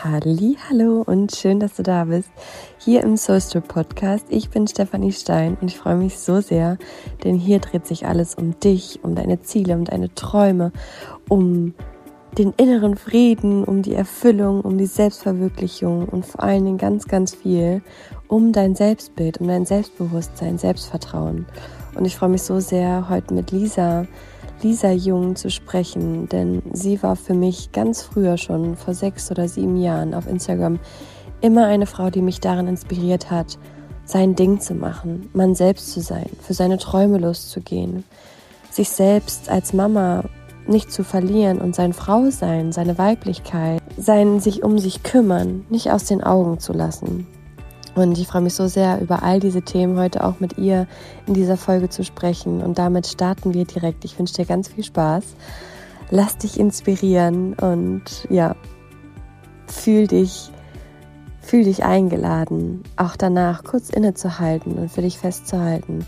Hallo und schön, dass du da bist, hier im Soulstrip Podcast. Ich bin Stefanie Stein und ich freue mich so sehr, denn hier dreht sich alles um dich, um deine Ziele, um deine Träume, um den inneren Frieden, um die Erfüllung, um die Selbstverwirklichung und vor allen Dingen ganz, ganz viel um dein Selbstbild, um dein Selbstbewusstsein, Selbstvertrauen. Und ich freue mich so sehr, heute mit Lisa Lisa Jung zu sprechen, denn sie war für mich ganz früher schon, vor sechs oder sieben Jahren auf Instagram, immer eine Frau, die mich darin inspiriert hat, sein Ding zu machen, man selbst zu sein, für seine Träume loszugehen, sich selbst als Mama nicht zu verlieren und sein Frausein, seine Weiblichkeit, sein sich um sich kümmern, nicht aus den Augen zu lassen. Und ich freue mich so sehr, über all diese Themen heute auch mit ihr in dieser Folge zu sprechen. Und damit starten wir direkt. Ich wünsche dir ganz viel Spaß. Lass dich inspirieren und ja, fühl dich, fühl dich eingeladen, auch danach kurz innezuhalten und für dich festzuhalten,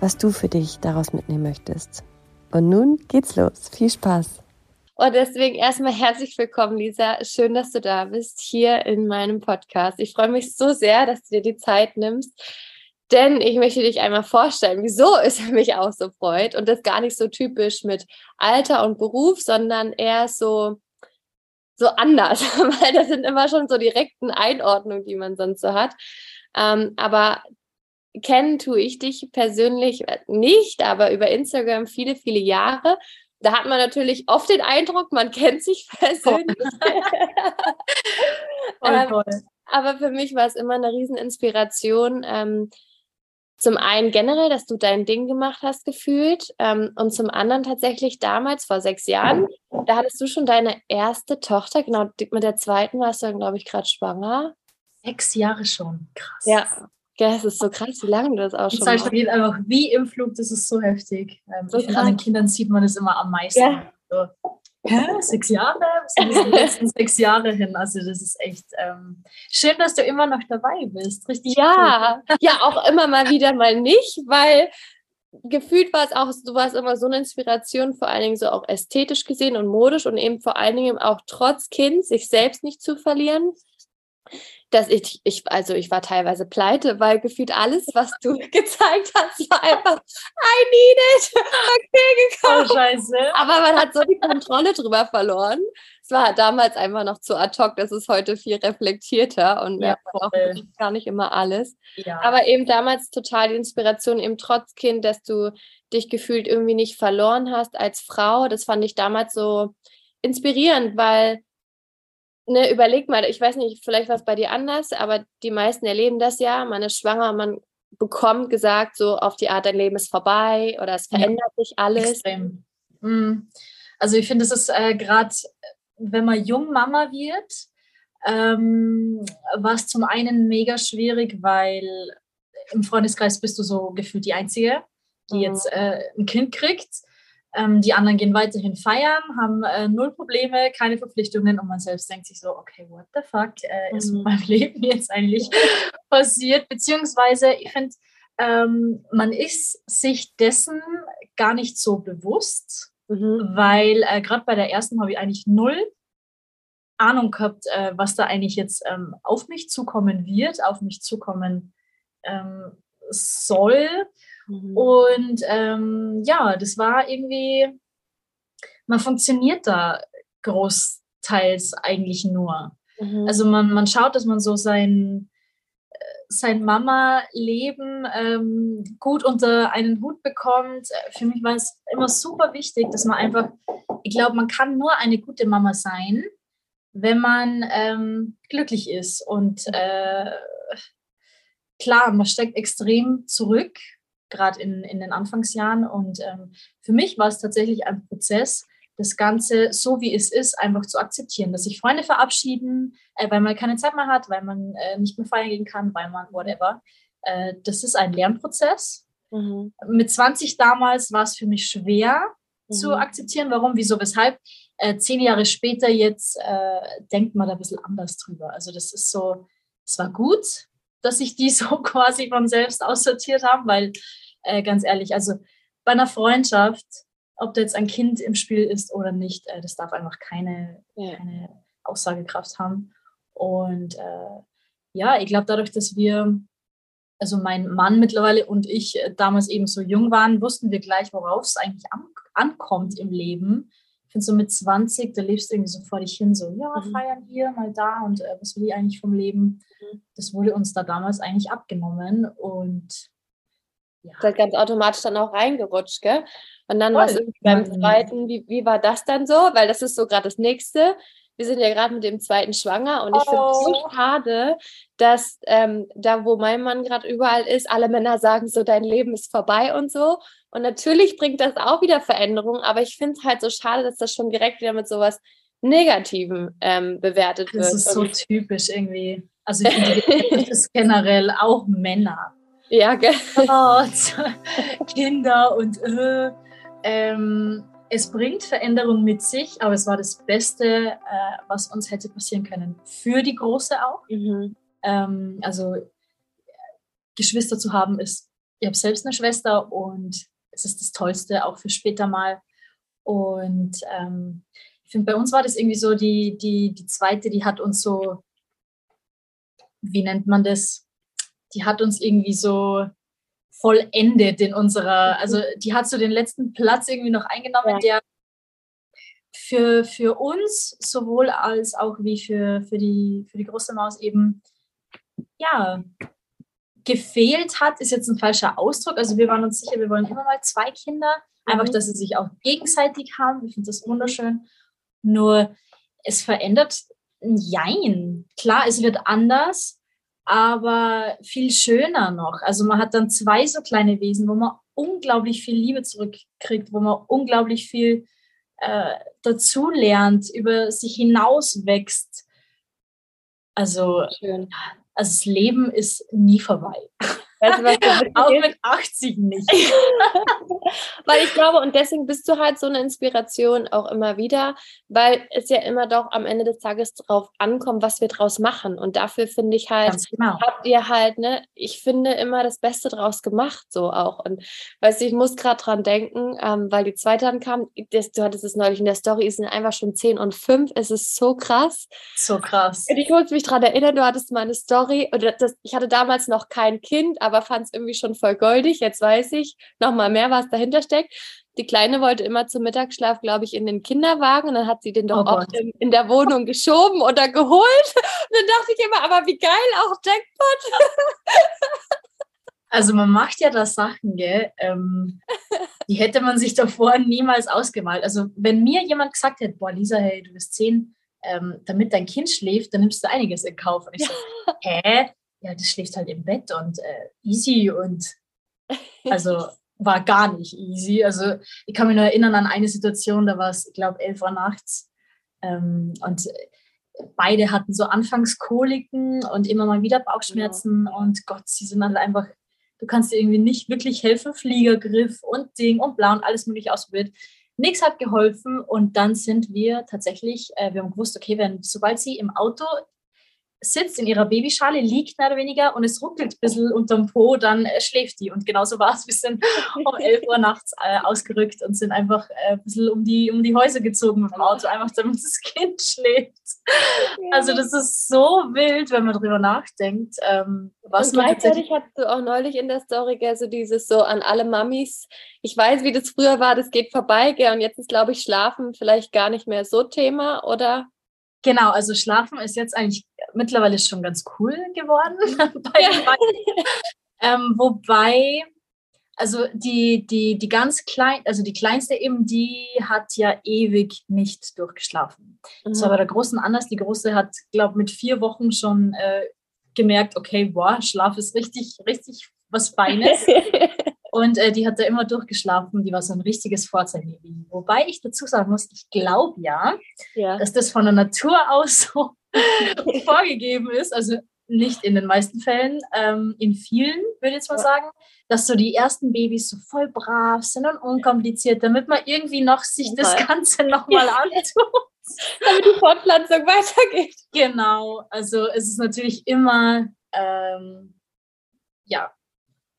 was du für dich daraus mitnehmen möchtest. Und nun geht's los. Viel Spaß! Und deswegen erstmal herzlich willkommen, Lisa. Schön, dass du da bist hier in meinem Podcast. Ich freue mich so sehr, dass du dir die Zeit nimmst, denn ich möchte dich einmal vorstellen, wieso es mich auch so freut. Und das gar nicht so typisch mit Alter und Beruf, sondern eher so, so anders, weil das sind immer schon so direkten Einordnungen, die man sonst so hat. Ähm, aber kennen tue ich dich persönlich nicht, aber über Instagram viele, viele Jahre da hat man natürlich oft den Eindruck, man kennt sich persönlich. ähm, aber für mich war es immer eine Rieseninspiration. Ähm, zum einen generell, dass du dein Ding gemacht hast, gefühlt. Ähm, und zum anderen tatsächlich damals, vor sechs Jahren, da hattest du schon deine erste Tochter. Genau, mit der zweiten warst du dann, glaube ich, gerade schwanger. Sechs Jahre schon. Krass. Ja, ja, es ist so krass, wie lange du das auch schon machst. Das vergeht einfach wie im Flug, das ist so heftig. Ähm, so an den Kindern sieht man das immer am meisten. Ja. So, hä, sechs Jahre? Was sind die letzten sechs Jahre hin? Also das ist echt ähm, schön, dass du immer noch dabei bist. Richtig Ja, cool. ja, auch immer mal wieder mal nicht, weil gefühlt war es auch, du warst immer so eine Inspiration, vor allen Dingen so auch ästhetisch gesehen und modisch und eben vor allen Dingen auch trotz Kind sich selbst nicht zu verlieren dass ich, ich, also ich war teilweise pleite, weil gefühlt alles, was du gezeigt hast, war einfach, I need it, okay, gekommen. Oh, scheiße. Aber man hat so die Kontrolle drüber verloren. Es war damals einfach noch zu ad hoc, das ist heute viel reflektierter und ja, auch gar nicht immer alles. Ja. Aber eben damals total die Inspiration, eben trotz Kind, dass du dich gefühlt irgendwie nicht verloren hast als Frau. Das fand ich damals so inspirierend, weil ne, überleg mal, ich weiß nicht, vielleicht war es bei dir anders, aber die meisten erleben das ja, man ist schwanger, man bekommt gesagt, so auf die Art, dein Leben ist vorbei oder es verändert ja, sich alles. Extrem. Mhm. Also ich finde, es ist äh, gerade, wenn man jung Mama wird, ähm, war es zum einen mega schwierig, weil im Freundeskreis bist du so gefühlt die Einzige, die mhm. jetzt äh, ein Kind kriegt. Ähm, die anderen gehen weiterhin feiern, haben äh, null Probleme, keine Verpflichtungen und man selbst denkt sich so, okay, what the fuck äh, ist mit mhm. meinem Leben jetzt eigentlich passiert? Beziehungsweise, ich finde, ähm, man ist sich dessen gar nicht so bewusst, mhm. weil äh, gerade bei der ersten habe ich eigentlich null Ahnung gehabt, äh, was da eigentlich jetzt ähm, auf mich zukommen wird, auf mich zukommen ähm, soll. Mhm. Und ähm, ja, das war irgendwie, man funktioniert da großteils eigentlich nur. Mhm. Also man, man schaut, dass man so sein, äh, sein Mama-Leben ähm, gut unter einen Hut bekommt. Für mich war es immer super wichtig, dass man einfach, ich glaube, man kann nur eine gute Mama sein, wenn man ähm, glücklich ist. Und äh, klar, man steckt extrem zurück gerade in, in den Anfangsjahren. Und ähm, für mich war es tatsächlich ein Prozess, das Ganze so wie es ist, einfach zu akzeptieren, dass sich Freunde verabschieden, äh, weil man keine Zeit mehr hat, weil man äh, nicht mehr feiern gehen kann, weil man whatever. Äh, das ist ein Lernprozess. Mhm. Mit 20 damals war es für mich schwer mhm. zu akzeptieren. Warum, wieso, weshalb? Äh, zehn Jahre später jetzt äh, denkt man da ein bisschen anders drüber. Also das ist so, es war gut, dass sich die so quasi von selbst aussortiert haben, weil äh, ganz ehrlich, also bei einer Freundschaft, ob da jetzt ein Kind im Spiel ist oder nicht, äh, das darf einfach keine, ja. keine Aussagekraft haben. Und äh, ja, ich glaube, dadurch, dass wir, also mein Mann mittlerweile und ich äh, damals eben so jung waren, wussten wir gleich, worauf es eigentlich an, ankommt im Leben. Ich finde so mit 20, da lebst du irgendwie so vor dich hin, so, ja, mhm. feiern hier, mal da und äh, was will ich eigentlich vom Leben? Mhm. Das wurde uns da damals eigentlich abgenommen und ja. Halt ganz automatisch dann auch reingerutscht, gell? Und dann war es beim zweiten, wie, wie war das dann so? Weil das ist so gerade das nächste wir sind ja gerade mit dem zweiten schwanger und ich oh. finde es so schade, dass ähm, da, wo mein Mann gerade überall ist, alle Männer sagen so, dein Leben ist vorbei und so. Und natürlich bringt das auch wieder Veränderungen, aber ich finde es halt so schade, dass das schon direkt wieder mit sowas Negativen ähm, bewertet wird. Das ist so typisch irgendwie. Also ich finde, das ist generell auch Männer. Ja, gell? Kinder und äh, ähm, es bringt Veränderung mit sich, aber es war das Beste, äh, was uns hätte passieren können. Für die Große auch. Mhm. Ähm, also Geschwister zu haben ist, ich habe selbst eine Schwester und es ist das Tollste auch für später mal. Und ähm, ich finde, bei uns war das irgendwie so, die, die, die zweite, die hat uns so, wie nennt man das? Die hat uns irgendwie so vollendet in unserer, mhm. also die hat so den letzten Platz irgendwie noch eingenommen, ja. der für, für uns sowohl als auch wie für, für, die, für die große Maus eben, ja, gefehlt hat, ist jetzt ein falscher Ausdruck. Also wir waren uns sicher, wir wollen immer mal zwei Kinder, einfach, mhm. dass sie sich auch gegenseitig haben. Ich finde das wunderschön. Nur es verändert Jein. Klar, es wird anders, aber viel schöner noch. Also man hat dann zwei so kleine Wesen, wo man unglaublich viel Liebe zurückkriegt, wo man unglaublich viel äh, dazu lernt, über sich hinaus wächst. Also, Schön. also das Leben ist nie vorbei. Weißt du, was Auch mit 80 nicht. weil ich glaube, und deswegen bist du halt so eine Inspiration auch immer wieder, weil es ja immer doch am Ende des Tages drauf ankommt, was wir draus machen. Und dafür finde ich halt, genau. habt ihr halt, ne, ich finde immer das Beste draus gemacht, so auch. Und weißt du, ich muss gerade dran denken, ähm, weil die zweite dann kam, das, du hattest es neulich in der Story, es sind einfach schon 10 und 5, es ist so krass. So krass. Und ich muss mich dran erinnern, du hattest mal eine Story, und das, ich hatte damals noch kein Kind, aber fand es irgendwie schon voll goldig. Jetzt weiß ich nochmal mehr, was dahinter steckt. Die Kleine wollte immer zum Mittagsschlaf, glaube ich, in den Kinderwagen und dann hat sie den doch oh auch in, in, der Wohnung geschoben oder geholt. Und dann dachte ich immer, aber wie geil, auch Jackpot. Also man macht ja da Sachen, gell? Ähm, die hätte man sich davor niemals ausgemalt. Also wenn mir jemand gesagt hätte, boah Lisa, hey, du bist zehn, ähm, damit dein Kind schläft, dann nimmst du einiges in Kauf. Und ich ja. so, hä? Ja, das schläft halt im Bett und äh, easy und also war gar nicht easy. Also ich kann mich nur erinnern an eine Situation, da war es, ich glaube, 11 Uhr nachts ähm, und beide hatten so Anfangskoliken und immer mal wieder Bauchschmerzen ja. und Gott, sie sind halt einfach, du kannst dir irgendwie nicht wirklich helfen, Fliegergriff und Ding und blau und alles mögliche ausprobiert. Nichts hat geholfen und dann sind wir tatsächlich, äh, wir haben gewusst, okay, wenn sobald sie im Auto sitzt in ihrer Babyschale, liegt mehr oder weniger und es ruckelt ein bisschen unterm Po, dann äh, schläft die. Und genauso war es. Wir sind um 11 Uhr nachts äh, ausgerückt und sind einfach äh, ein bisschen um die, um die Häuser gezogen mit dem Auto, einfach damit das Kind schläft. Also das ist so wild, wenn man darüber nachdenkt. Ähm, was und gleichzeitig hast du auch neulich in der Story gell, so dieses so an alle Mamis, ich weiß, wie das früher war, das geht vorbei, gell, und jetzt ist, glaube ich, Schlafen vielleicht gar nicht mehr so Thema, oder? Genau, also Schlafen ist jetzt eigentlich mittlerweile schon ganz cool geworden. ja. ähm, wobei, also die, die, die ganz klein, also die kleinste eben, die hat ja ewig nicht durchgeschlafen. Mhm. Das war bei der Großen anders. Die Große hat, glaube mit vier Wochen schon äh, gemerkt, okay, boah, Schlaf ist richtig, richtig was Feines. Und äh, die hat da immer durchgeschlafen. Die war so ein richtiges Vorzeigebaby. Wobei ich dazu sagen muss, ich glaube ja, ja, dass das von der Natur aus so vorgegeben ist. Also nicht in den meisten Fällen, ähm, in vielen würde ich jetzt mal sagen, dass so die ersten Babys so voll brav sind und unkompliziert, damit man irgendwie noch sich das Ganze nochmal antut. damit die Fortpflanzung weitergeht. Genau, also es ist natürlich immer, ähm, ja,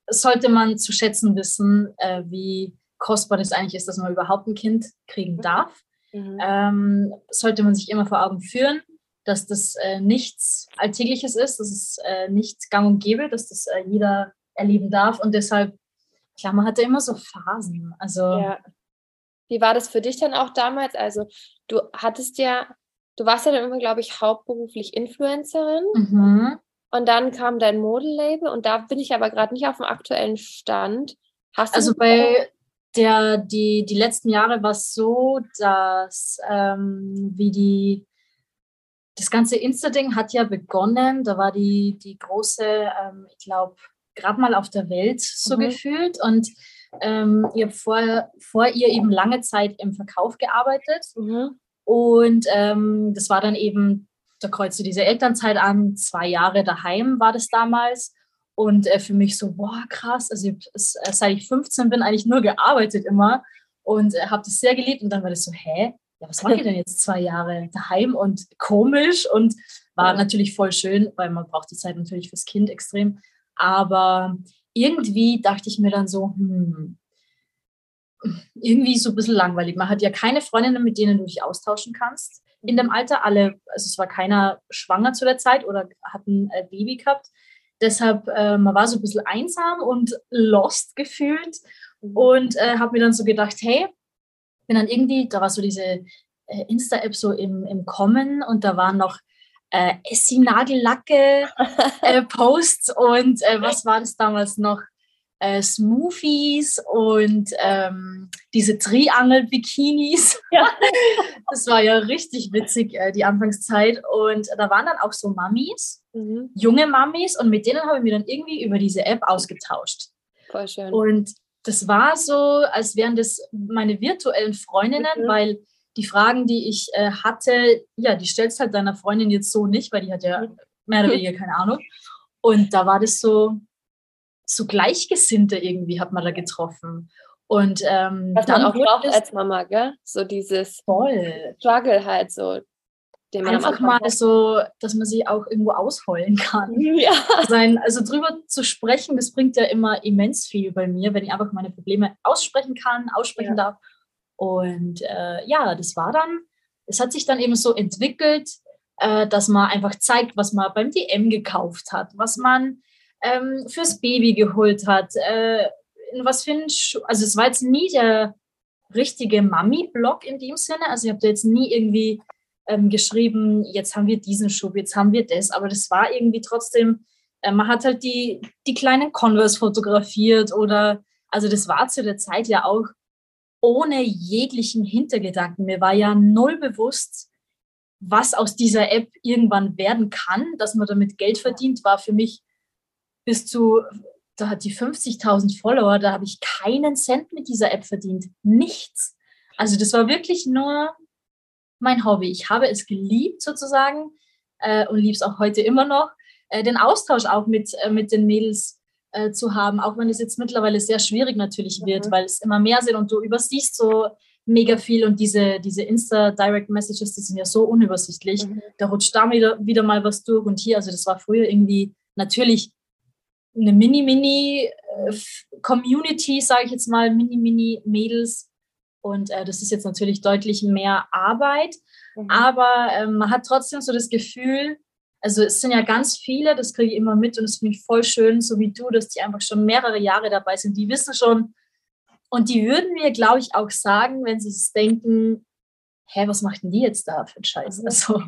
sollte man zu schätzen wissen, äh, wie kostbar das eigentlich ist, dass man überhaupt ein Kind kriegen mhm. darf. Mhm. Ähm, sollte man sich immer vor Augen führen, dass das äh, nichts Alltägliches ist, dass es äh, nichts gang und gäbe, dass das äh, jeder erleben darf. Und deshalb, klar, man hatte immer so Phasen. Also ja. Wie war das für dich dann auch damals? Also du hattest ja, du warst ja dann immer, glaube ich, hauptberuflich Influencerin. Mhm. Und dann kam dein Modelabel und da bin ich aber gerade nicht auf dem aktuellen Stand. Hast also bei der, die, die letzten Jahre war es so, dass ähm, wie die das ganze Insta-Ding hat ja begonnen. Da war die, die große, ähm, ich glaube, gerade mal auf der Welt so mhm. gefühlt. Und ähm, ihr vor, vor ihr eben lange Zeit im Verkauf gearbeitet. Mhm. Und ähm, das war dann eben, da kreuzte diese Elternzeit an, zwei Jahre daheim war das damals. Und äh, für mich so, boah, krass. Also ich, äh, seit ich 15 bin, eigentlich nur gearbeitet immer und äh, habe das sehr geliebt. Und dann war das so, hä? Ja, was mache ich denn jetzt zwei Jahre daheim und komisch und war natürlich voll schön, weil man braucht die Zeit natürlich fürs Kind extrem. Aber irgendwie dachte ich mir dann so, hm, irgendwie so ein bisschen langweilig. Man hat ja keine Freundinnen, mit denen du dich austauschen kannst in dem Alter. Alle, also es war keiner schwanger zu der Zeit oder hat ein äh, Baby gehabt. Deshalb, äh, man war so ein bisschen einsam und lost gefühlt und äh, habe mir dann so gedacht, hey, bin dann irgendwie, da war so diese äh, Insta-App so im, im Kommen und da waren noch äh, Essie-Nagellacke äh, Posts und äh, was war das damals noch? Äh, Smoothies und ähm, diese Triangel-Bikinis. Ja. Das war ja richtig witzig, äh, die Anfangszeit. Und da waren dann auch so Mamis, mhm. junge Mamis, und mit denen habe ich mich dann irgendwie über diese App ausgetauscht. Voll schön. Und das war so, als wären das meine virtuellen Freundinnen, mhm. weil die Fragen, die ich äh, hatte, ja, die stellst halt deiner Freundin jetzt so nicht, weil die hat ja mehr oder weniger keine Ahnung. Und da war das so, so Gleichgesinnte irgendwie hat man da getroffen. Und ähm, was man auch braucht als Mama, gell? So dieses voll. Struggle halt so. Den man Einfach mal hat. so, dass man sie auch irgendwo ausheulen kann. Ja. Sein, also drüber zu sprechen, das bringt ja immer immens viel bei mir, wenn ich einfach meine Probleme aussprechen kann, aussprechen ja. darf und äh, ja, das war dann, es hat sich dann eben so entwickelt, äh, dass man einfach zeigt, was man beim DM gekauft hat, was man ähm, fürs Baby geholt hat, äh, in was für ein Schuh. Also es war jetzt nie der richtige Mami-Blog in dem Sinne. Also ich habe da jetzt nie irgendwie ähm, geschrieben, jetzt haben wir diesen Schub, jetzt haben wir das, aber das war irgendwie trotzdem, äh, man hat halt die, die kleinen Converse fotografiert oder, also das war zu der Zeit ja auch ohne jeglichen Hintergedanken. Mir war ja null bewusst, was aus dieser App irgendwann werden kann, dass man damit Geld verdient, war für mich bis zu, da hat die 50.000 Follower, da habe ich keinen Cent mit dieser App verdient. Nichts. Also das war wirklich nur mein Hobby. Ich habe es geliebt sozusagen äh, und liebe es auch heute immer noch. Äh, den Austausch auch mit, äh, mit den Mädels äh, zu haben, auch wenn es jetzt mittlerweile sehr schwierig natürlich wird, mhm. weil es immer mehr sind und du übersiehst so mega viel und diese, diese Insta-Direct Messages, die sind ja so unübersichtlich. Mhm. Da rutscht da wieder, wieder mal was durch und hier, also das war früher irgendwie natürlich eine Mini-Mini-Community, äh, sage ich jetzt mal, Mini-Mini-Mädels. Und äh, das ist jetzt natürlich deutlich mehr Arbeit. Mhm. Aber äh, man hat trotzdem so das Gefühl, also es sind ja ganz viele, das kriege ich immer mit und es finde ich voll schön, so wie du, dass die einfach schon mehrere Jahre dabei sind. Die wissen schon und die würden mir, glaube ich, auch sagen, wenn sie es denken, hä, was macht denn die jetzt da für einen Scheiß? Mhm. Also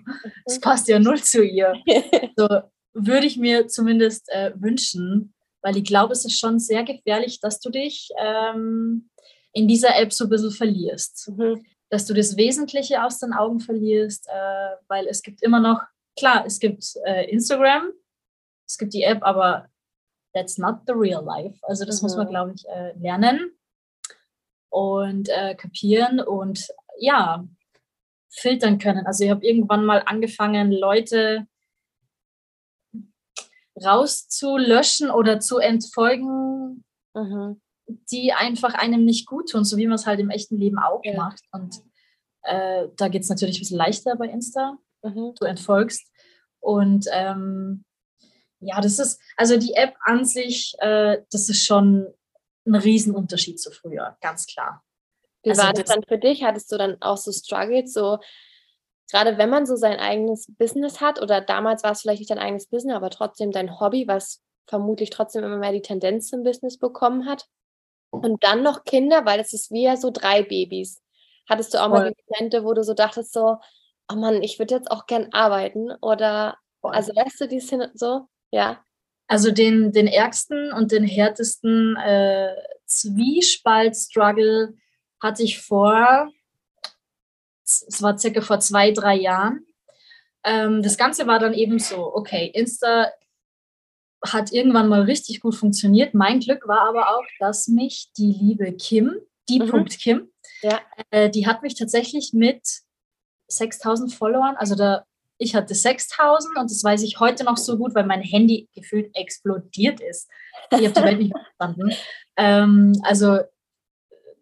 es mhm. passt ja null zu ihr. So würde ich mir zumindest äh, wünschen, weil ich glaube, es ist schon sehr gefährlich, dass du dich ähm, in dieser App so ein bisschen verlierst. Mhm. Dass du das Wesentliche aus den Augen verlierst, äh, weil es gibt immer noch klar, es gibt äh, Instagram, es gibt die App, aber that's not the real life. Also das mhm. muss man, mhm. glaube ich, äh, lernen und äh, kapieren und ja, filtern können. Also ich habe irgendwann mal angefangen, Leute rauszulöschen oder zu entfolgen, mhm. die einfach einem nicht gut tun, so wie man es halt im echten Leben auch ja. macht. Und äh, da geht es natürlich ein bisschen leichter bei Insta. Mhm. Du entfolgst. Und ähm, ja, das ist, also die App an sich, äh, das ist schon ein Riesenunterschied zu früher, ganz klar. Wie also war das, das dann für dich? Hattest du dann auch so Struggles, so gerade wenn man so sein eigenes Business hat oder damals war es vielleicht nicht dein eigenes Business, aber trotzdem dein Hobby, was vermutlich trotzdem immer mehr die Tendenz zum Business bekommen hat. Und dann noch Kinder, weil es ist wie ja so drei Babys. Hattest du auch Voll. mal die Momente, wo du so dachtest, so, oh Mann, ich würde jetzt auch gern arbeiten? Oder, Voll. also weißt du, die sind so, ja. Also den, den ärgsten und den härtesten äh, Zwiespalt-Struggle hatte ich vor, es war circa vor zwei, drei Jahren. Ähm, das Ganze war dann eben so, okay, Insta hat irgendwann mal richtig gut funktioniert. Mein Glück war aber auch, dass mich die liebe Kim, die mhm. Punkt Kim, ja. äh, die hat mich tatsächlich mit 6000 Followern, also da, ich hatte 6000 und das weiß ich heute noch so gut, weil mein Handy gefühlt explodiert ist. Ich habe die Welt nicht verstanden. Ähm, also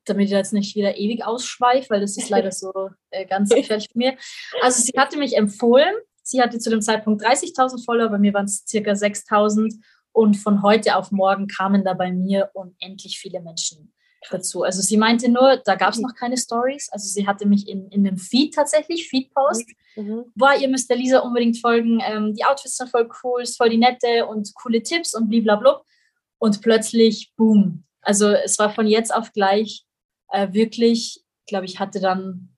damit ich jetzt nicht wieder ewig ausschweife, weil das ist leider so äh, ganz gefährlich für mir. Also sie hatte mich empfohlen. Sie hatte zu dem Zeitpunkt 30.000 Follower, bei mir waren es circa 6.000 und von heute auf morgen kamen da bei mir unendlich viele Menschen dazu. Also sie meinte nur, da gab es noch keine Stories. Also sie hatte mich in, in einem Feed tatsächlich, Feed-Post. Mhm. War, ihr müsst der Lisa unbedingt folgen. Ähm, die Outfits sind voll cool, ist voll die nette und coole Tipps und blablabla. Und plötzlich, boom. Also es war von jetzt auf gleich äh, wirklich, glaube ich, hatte dann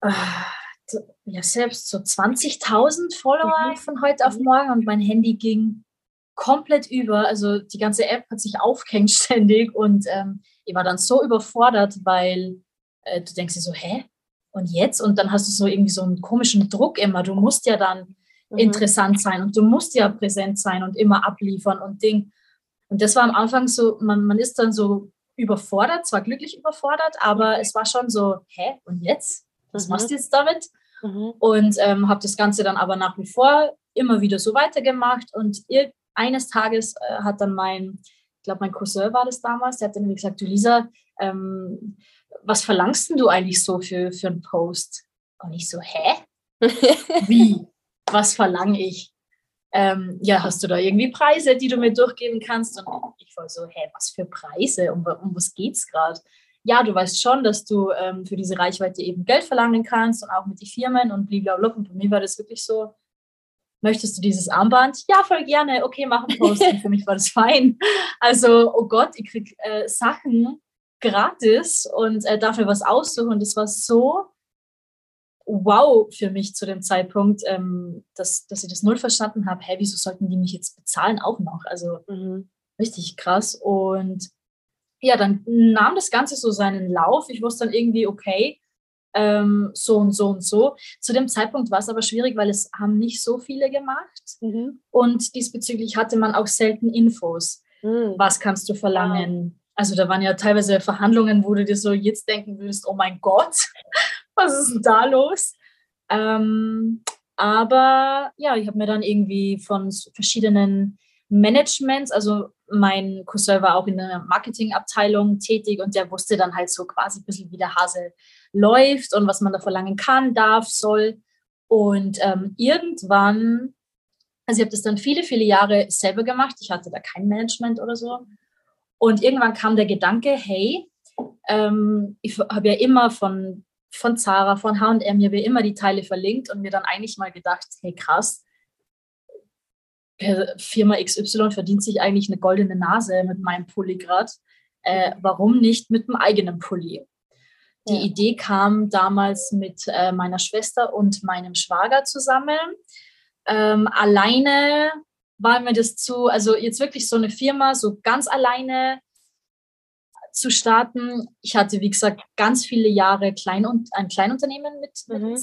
äh, ja selbst so 20.000 Follower mhm. von heute auf mhm. morgen und mein Handy ging komplett über. Also die ganze App hat sich aufgehängt ständig und ähm, ich war dann so überfordert, weil äh, du denkst dir so, hä? Und jetzt? Und dann hast du so irgendwie so einen komischen Druck immer. Du musst ja dann mhm. interessant sein und du musst ja präsent sein und immer abliefern und Ding. Und das war am Anfang so, man, man ist dann so überfordert, zwar glücklich überfordert, aber es war schon so, hä, und jetzt? Was mhm. machst du jetzt damit? Mhm. Und ähm, habe das Ganze dann aber nach wie vor immer wieder so weitergemacht und eines Tages äh, hat dann mein, ich glaube, mein Cousin war das damals, der hat dann gesagt, du Lisa, ähm, was verlangst denn du eigentlich so für, für einen Post? Und ich so, hä? Wie? Was verlange ich? Ähm, ja, hast du da irgendwie Preise, die du mir durchgeben kannst? Und ich war so, hä, was für Preise? Um, um was geht's gerade? Ja, du weißt schon, dass du ähm, für diese Reichweite eben Geld verlangen kannst und auch mit den Firmen und blablabla. Und bei mir war das wirklich so, möchtest du dieses Armband? Ja, voll gerne. Okay, mach einen Post. Und für mich war das fein. Also, oh Gott, ich krieg äh, Sachen gratis und äh, dafür was aussuchen. Und das war so wow für mich zu dem Zeitpunkt, ähm, dass, dass ich das null verstanden habe. Hey, wieso sollten die mich jetzt bezahlen auch noch? Also mhm. richtig krass. Und ja, dann nahm das Ganze so seinen Lauf. Ich wusste dann irgendwie, okay, ähm, so und so und so. Zu dem Zeitpunkt war es aber schwierig, weil es haben nicht so viele gemacht. Mhm. Und diesbezüglich hatte man auch selten Infos. Mhm. Was kannst du verlangen? Also da waren ja teilweise Verhandlungen, wo du dir so jetzt denken würdest, oh mein Gott, was ist denn da los? Ähm, aber ja, ich habe mir dann irgendwie von verschiedenen Managements, also mein Cousin war auch in der Marketingabteilung tätig und der wusste dann halt so quasi ein bisschen, wie der Hase läuft und was man da verlangen kann, darf, soll. Und ähm, irgendwann, also ich habe das dann viele, viele Jahre selber gemacht. Ich hatte da kein Management oder so. Und irgendwann kam der Gedanke, hey, ähm, ich habe ja immer von, von Zara, von H&M, mir immer die Teile verlinkt und mir dann eigentlich mal gedacht, hey krass, Firma XY verdient sich eigentlich eine goldene Nase mit meinem Pulli gerade. Äh, warum nicht mit einem eigenen Pulli? Die ja. Idee kam damals mit äh, meiner Schwester und meinem Schwager zusammen. Ähm, alleine war mir das zu, also jetzt wirklich so eine Firma, so ganz alleine zu starten. Ich hatte, wie gesagt, ganz viele Jahre Klein und, ein Kleinunternehmen mit, mhm.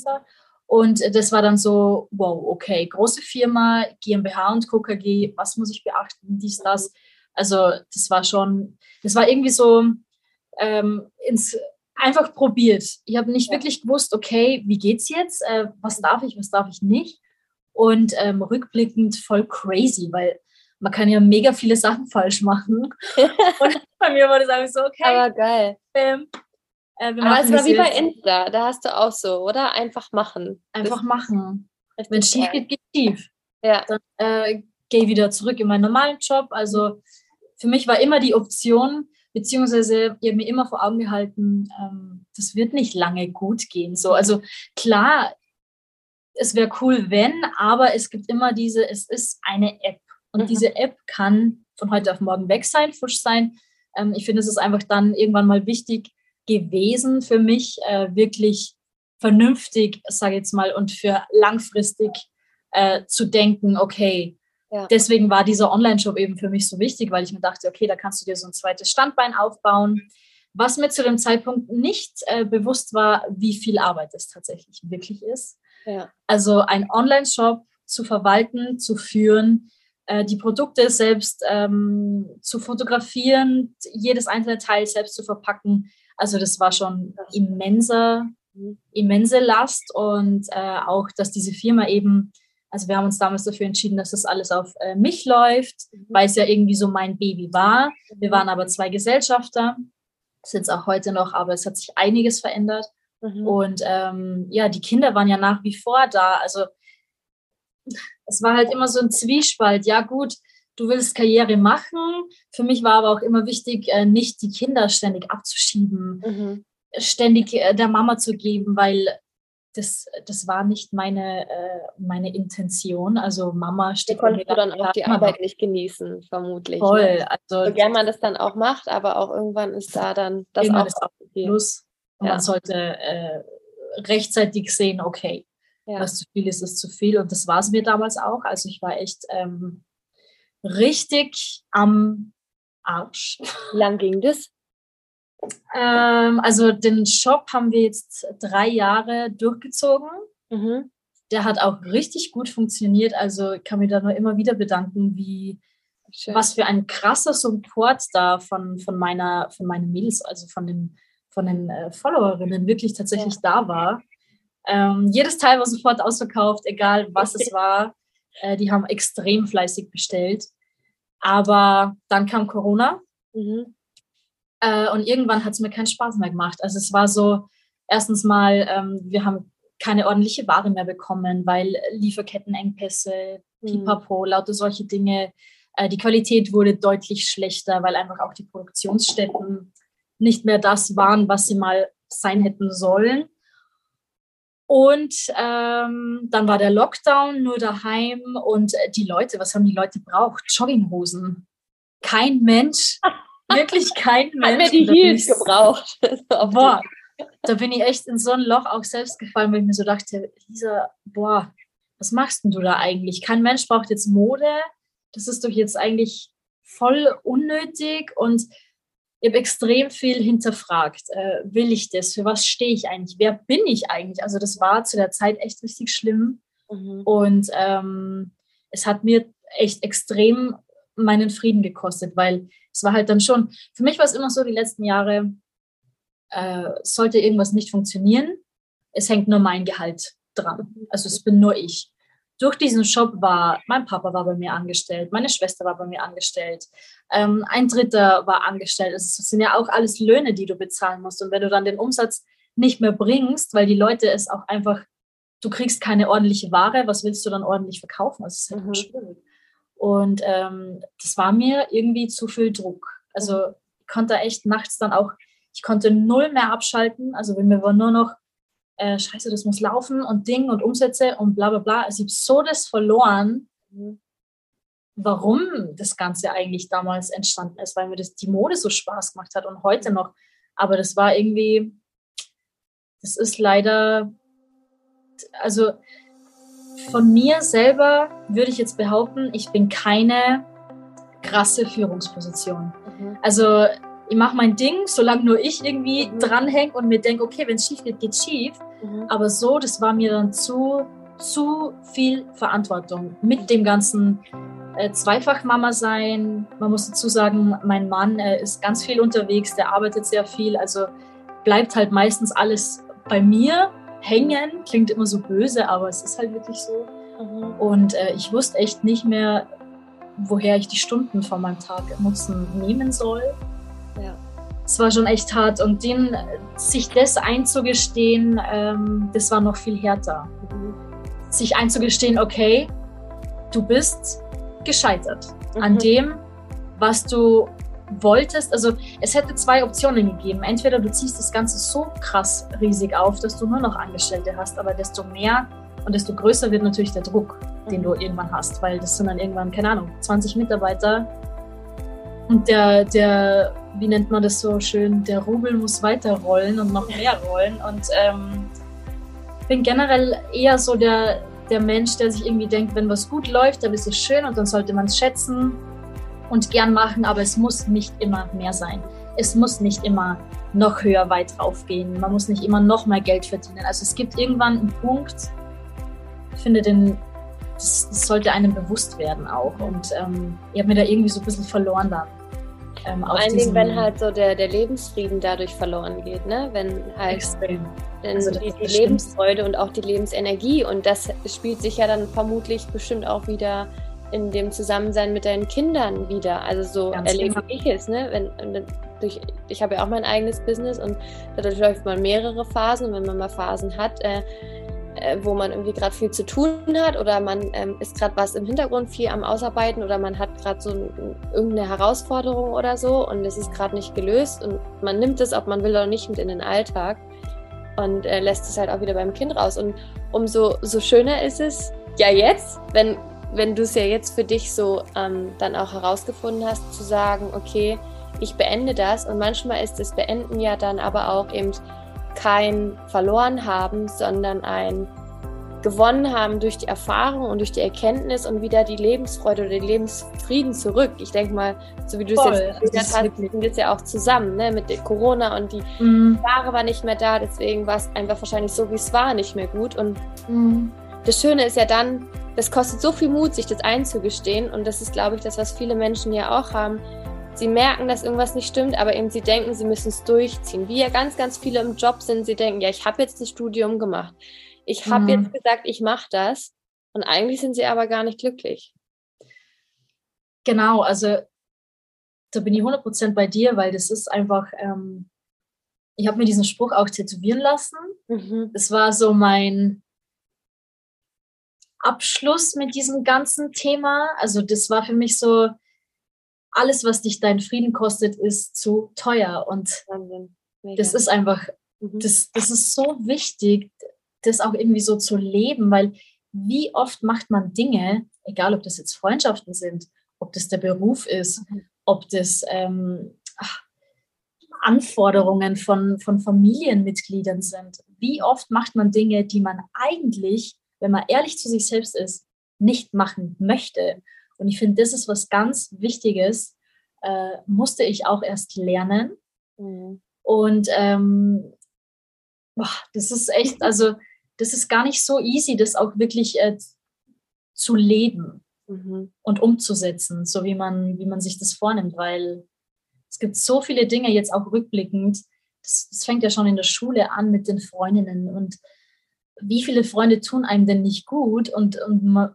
Und das war dann so, wow, okay, große Firma, GmbH und KKG, was muss ich beachten, dies, das. Also das war schon, das war irgendwie so ähm, ins, einfach probiert. Ich habe nicht ja. wirklich gewusst, okay, wie geht's jetzt? Äh, was darf ich, was darf ich nicht? Und ähm, rückblickend voll crazy, weil man kann ja mega viele Sachen falsch machen. und bei mir war das einfach so, okay. Aber geil. Ähm, äh, Aber es war wie bei Insta, da hast du auch so, oder? Einfach machen. Einfach machen. Wenn es schief geht, geht schief. Ja. Dann äh, gehe ich wieder zurück in meinen normalen Job. Also für mich war immer die Option, beziehungsweise ihr mir immer vor Augen gehalten, ähm, das wird nicht lange gut gehen. So, also klar, es wäre cool, wenn, aber es gibt immer diese, es ist eine App. Und mhm. diese App kann von heute auf morgen weg sein, fusch sein. Ähm, ich finde, es ist einfach dann irgendwann mal wichtig gewesen für mich, äh, wirklich vernünftig, sage ich jetzt mal, und für langfristig äh, zu denken, okay, ja. deswegen war dieser Online-Shop eben für mich so wichtig, weil ich mir dachte, okay, da kannst du dir so ein zweites Standbein aufbauen. Was mir zu dem Zeitpunkt nicht äh, bewusst war, wie viel Arbeit es tatsächlich wirklich ist. Ja. Also ein Online-Shop zu verwalten, zu führen, äh, die Produkte selbst ähm, zu fotografieren, jedes einzelne Teil selbst zu verpacken. Also das war schon immenser, immense Last und äh, auch, dass diese Firma eben, also wir haben uns damals dafür entschieden, dass das alles auf äh, mich läuft, mhm. weil es ja irgendwie so mein Baby war. Wir mhm. waren aber zwei Gesellschafter, sind es auch heute noch, aber es hat sich einiges verändert. Mhm. Und ähm, ja, die Kinder waren ja nach wie vor da. Also es war halt immer so ein Zwiespalt. Ja, gut, du willst Karriere machen. Für mich war aber auch immer wichtig, äh, nicht die Kinder ständig abzuschieben, mhm. ständig äh, der Mama zu geben, weil das, das war nicht meine, äh, meine Intention. Also Mama steht da konntest du dann auch die Arbeit nicht genießen, vermutlich. Ne? Voll. Also, so gern man das dann auch macht, aber auch irgendwann ist da dann das auch, ist auch Schluss. Ja. man sollte äh, rechtzeitig sehen, okay, ja. was zu viel ist, ist zu viel. Und das war es mir damals auch. Also ich war echt ähm, richtig am Arsch. Wie lang ging das? Ähm, also den Shop haben wir jetzt drei Jahre durchgezogen. Mhm. Der hat auch richtig gut funktioniert. Also ich kann mich da nur immer wieder bedanken, wie Schön. was für ein krasser Support da von, von meiner, von meinen Mädels, also von den, von den äh, Followerinnen wirklich tatsächlich ja. da war. Ähm, jedes Teil war sofort ausverkauft, egal was es war. Äh, die haben extrem fleißig bestellt. Aber dann kam Corona mhm. äh, und irgendwann hat es mir keinen Spaß mehr gemacht. Also es war so, erstens mal, ähm, wir haben keine ordentliche Ware mehr bekommen, weil Lieferkettenengpässe, mhm. Pipapo, lauter solche Dinge. Äh, die Qualität wurde deutlich schlechter, weil einfach auch die Produktionsstätten nicht mehr das waren, was sie mal sein hätten sollen. Und ähm, dann war der Lockdown nur daheim und äh, die Leute, was haben die Leute braucht? Jogginghosen. Kein Mensch, wirklich kein Mensch. Hat mir die Heels gebraucht. boah, da bin ich echt in so ein Loch auch selbst gefallen, weil ich mir so dachte, Lisa, boah, was machst denn du da eigentlich? Kein Mensch braucht jetzt Mode. Das ist doch jetzt eigentlich voll unnötig und ich habe extrem viel hinterfragt. Äh, will ich das? Für was stehe ich eigentlich? Wer bin ich eigentlich? Also das war zu der Zeit echt richtig schlimm. Mhm. Und ähm, es hat mir echt extrem meinen Frieden gekostet, weil es war halt dann schon, für mich war es immer so, die letzten Jahre, äh, sollte irgendwas nicht funktionieren, es hängt nur mein Gehalt dran. Also es bin nur ich durch diesen Shop war, mein Papa war bei mir angestellt, meine Schwester war bei mir angestellt, ähm, ein Dritter war angestellt. Es sind ja auch alles Löhne, die du bezahlen musst. Und wenn du dann den Umsatz nicht mehr bringst, weil die Leute es auch einfach, du kriegst keine ordentliche Ware, was willst du dann ordentlich verkaufen? Das ist halt mhm. schwierig. Und ähm, das war mir irgendwie zu viel Druck. Also mhm. ich konnte echt nachts dann auch, ich konnte null mehr abschalten. Also wenn mir war nur noch äh, scheiße, das muss laufen und Ding und Umsätze und bla bla bla. Also ich habe so das verloren, warum das Ganze eigentlich damals entstanden ist, weil mir das die Mode so Spaß gemacht hat und heute noch. Aber das war irgendwie, das ist leider, also von mir selber würde ich jetzt behaupten, ich bin keine krasse Führungsposition. Mhm. Also ich mache mein Ding, solange nur ich irgendwie mhm. dranhänge und mir denke, okay, wenn es schief geht, geht schief. Mhm. Aber so, das war mir dann zu, zu viel Verantwortung mit dem ganzen äh, Zweifach-Mama sein. Man muss dazu sagen, mein Mann äh, ist ganz viel unterwegs, der arbeitet sehr viel, also bleibt halt meistens alles bei mir hängen. Klingt immer so böse, aber es ist halt wirklich so. Mhm. Und äh, ich wusste echt nicht mehr, woher ich die Stunden von meinem Tag nutzen nehmen soll. Ja. Es war schon echt hart und den, sich das einzugestehen, ähm, das war noch viel härter. Mhm. Sich einzugestehen, okay, du bist gescheitert mhm. an dem, was du wolltest, also es hätte zwei Optionen gegeben. Entweder du ziehst das Ganze so krass riesig auf, dass du nur noch Angestellte hast, aber desto mehr und desto größer wird natürlich der Druck, den du irgendwann hast, weil das sind dann irgendwann, keine Ahnung, 20 Mitarbeiter und der, der, wie nennt man das so schön, der Rubel muss weiterrollen und noch mehr rollen und ähm, bin generell eher so der, der Mensch, der sich irgendwie denkt, wenn was gut läuft, dann ist es schön und dann sollte man es schätzen und gern machen, aber es muss nicht immer mehr sein. Es muss nicht immer noch höher weit drauf gehen. Man muss nicht immer noch mehr Geld verdienen. Also es gibt irgendwann einen Punkt, ich finde, den, das, das sollte einem bewusst werden auch. Und ähm, ich habe mir da irgendwie so ein bisschen verloren dann. Ähm, Vor allen Dingen, wenn halt so der, der Lebensfrieden dadurch verloren geht, ne? Wenn halt extrem. Denn also die, die Lebensfreude und auch die Lebensenergie und das spielt sich ja dann vermutlich bestimmt auch wieder in dem Zusammensein mit deinen Kindern wieder. Also so Ganz erlebe genau. ich es, ne? Wenn, durch, ich habe ja auch mein eigenes Business und dadurch läuft man mehrere Phasen und wenn man mal Phasen hat, äh, äh, wo man irgendwie gerade viel zu tun hat oder man ähm, ist gerade was im Hintergrund viel am Ausarbeiten oder man hat gerade so ein, irgendeine Herausforderung oder so und es ist gerade nicht gelöst und man nimmt es, ob man will oder nicht, mit in den Alltag und äh, lässt es halt auch wieder beim Kind raus. Und umso so schöner ist es ja jetzt, wenn wenn du es ja jetzt für dich so ähm, dann auch herausgefunden hast, zu sagen, okay, ich beende das. Und manchmal ist das Beenden ja dann aber auch eben kein Verloren haben, sondern ein gewonnen haben durch die Erfahrung und durch die Erkenntnis und wieder die Lebensfreude oder den Lebensfrieden zurück. Ich denke mal, so wie du es jetzt gesagt hast, sind jetzt ja auch zusammen ne, mit Corona und die mhm. Ware war nicht mehr da, deswegen war es einfach wahrscheinlich so, wie es war, nicht mehr gut. Und mhm. das Schöne ist ja dann, das kostet so viel Mut, sich das einzugestehen. Und das ist, glaube ich, das, was viele Menschen ja auch haben. Sie merken, dass irgendwas nicht stimmt, aber eben sie denken, sie müssen es durchziehen. Wie ja ganz, ganz viele im Job sind, sie denken, ja, ich habe jetzt ein Studium gemacht. Ich habe mhm. jetzt gesagt, ich mache das. Und eigentlich sind sie aber gar nicht glücklich. Genau, also da bin ich 100% bei dir, weil das ist einfach, ähm, ich habe mir diesen Spruch auch tätowieren lassen. Mhm. Das war so mein, Abschluss mit diesem ganzen Thema. Also das war für mich so, alles, was dich deinen Frieden kostet, ist zu teuer. Und das ist einfach, mhm. das, das ist so wichtig, das auch irgendwie so zu leben, weil wie oft macht man Dinge, egal ob das jetzt Freundschaften sind, ob das der Beruf ist, mhm. ob das ähm, ach, Anforderungen von, von Familienmitgliedern sind. Wie oft macht man Dinge, die man eigentlich wenn man ehrlich zu sich selbst ist, nicht machen möchte. Und ich finde, das ist was ganz Wichtiges, äh, musste ich auch erst lernen. Mhm. Und ähm, boah, das ist echt, also das ist gar nicht so easy, das auch wirklich äh, zu leben mhm. und umzusetzen, so wie man, wie man sich das vornimmt, weil es gibt so viele Dinge jetzt auch rückblickend. Das, das fängt ja schon in der Schule an mit den Freundinnen und wie viele Freunde tun einem denn nicht gut und, und man,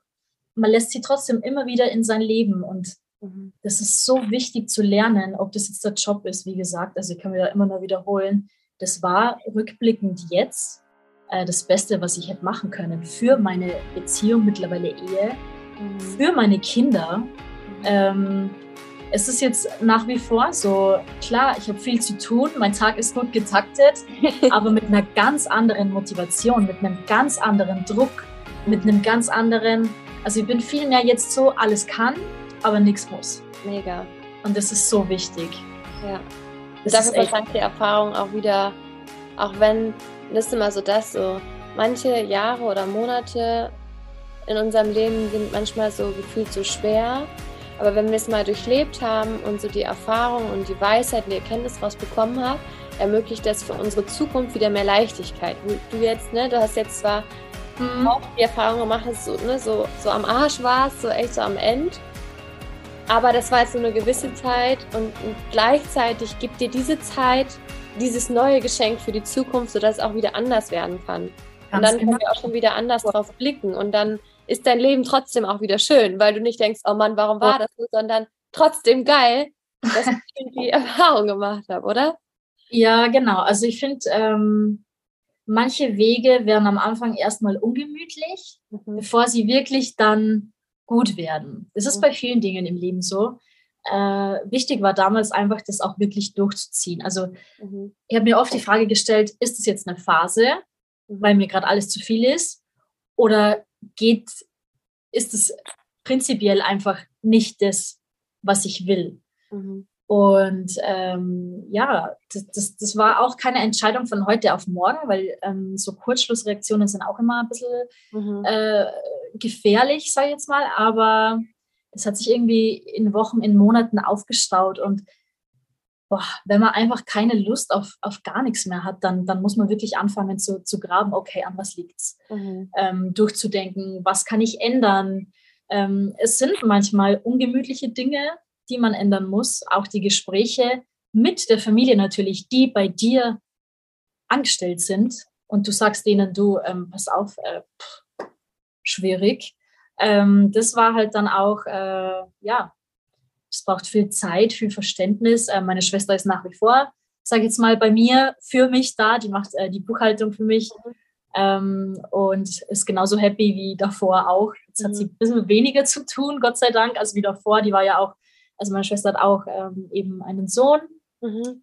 man lässt sie trotzdem immer wieder in sein Leben und mhm. das ist so wichtig zu lernen, ob das jetzt der Job ist, wie gesagt, also ich kann mir da immer noch wiederholen, das war rückblickend jetzt äh, das Beste, was ich hätte machen können für meine Beziehung, mittlerweile Ehe, mhm. für meine Kinder. Mhm. Ähm, es ist jetzt nach wie vor so, klar, ich habe viel zu tun, mein Tag ist gut getaktet, aber mit einer ganz anderen Motivation, mit einem ganz anderen Druck, mit einem ganz anderen, also ich bin viel mehr jetzt so, alles kann, aber nichts muss. Mega. Und das ist so wichtig. Ja. Das Dafür verdankt die Erfahrung auch wieder, auch wenn, das ist immer so das so, manche Jahre oder Monate in unserem Leben sind manchmal so gefühlt so schwer aber wenn wir es mal durchlebt haben und so die Erfahrung und die Weisheit und die Erkenntnis daraus bekommen haben, ermöglicht das für unsere Zukunft wieder mehr Leichtigkeit. Du jetzt, ne, du hast jetzt zwar mhm. auch die Erfahrung gemacht, dass du so, ne, so, so am Arsch warst, so echt so am Ende. Aber das war jetzt so eine gewisse Zeit und, und gleichzeitig gibt dir diese Zeit dieses neue Geschenk für die Zukunft, sodass es auch wieder anders werden kann. Ganz und dann genau. können wir auch schon wieder anders drauf blicken und dann ist dein Leben trotzdem auch wieder schön, weil du nicht denkst, oh Mann, warum war das so, sondern trotzdem geil, dass ich die Erfahrung gemacht habe, oder? Ja, genau. Also ich finde, ähm, manche Wege werden am Anfang erstmal ungemütlich, mhm. bevor sie wirklich dann gut werden. Das ist mhm. bei vielen Dingen im Leben so. äh, wichtig war damals einfach, das auch wirklich durchzuziehen. Also mhm. ich habe mir oft die Frage gestellt, ist es jetzt eine Phase, weil mir gerade alles zu viel ist? Oder geht, ist es prinzipiell einfach nicht das, was ich will? Mhm. Und ähm, ja, das, das, das, war auch keine Entscheidung von heute auf morgen, weil ähm, so Kurzschlussreaktionen sind auch immer ein bisschen mhm. äh, gefährlich, sage ich jetzt mal. Aber es hat sich irgendwie in Wochen, in Monaten aufgestaut. Und boah, wenn man einfach keine Lust auf, auf gar nichts mehr hat, dann, dann muss man wirklich anfangen zu, zu graben, okay, an was liegt's? Mhm. Ähm, durchzudenken, was kann ich ändern? Ähm, es sind manchmal ungemütliche Dinge, die man ändern muss, auch die Gespräche mit der Familie natürlich, die bei dir angestellt sind und du sagst denen, du, ähm, pass auf, äh, pff, schwierig. Ähm, das war halt dann auch, äh, ja, es braucht viel Zeit, viel Verständnis. Äh, meine Schwester ist nach wie vor, sage ich jetzt mal, bei mir, für mich da, die macht äh, die Buchhaltung für mich. Ähm, und ist genauso happy wie davor auch. Jetzt hat sie mhm. ein bisschen weniger zu tun, Gott sei Dank, als wie davor. Die war ja auch also meine Schwester hat auch ähm, eben einen Sohn. Mhm.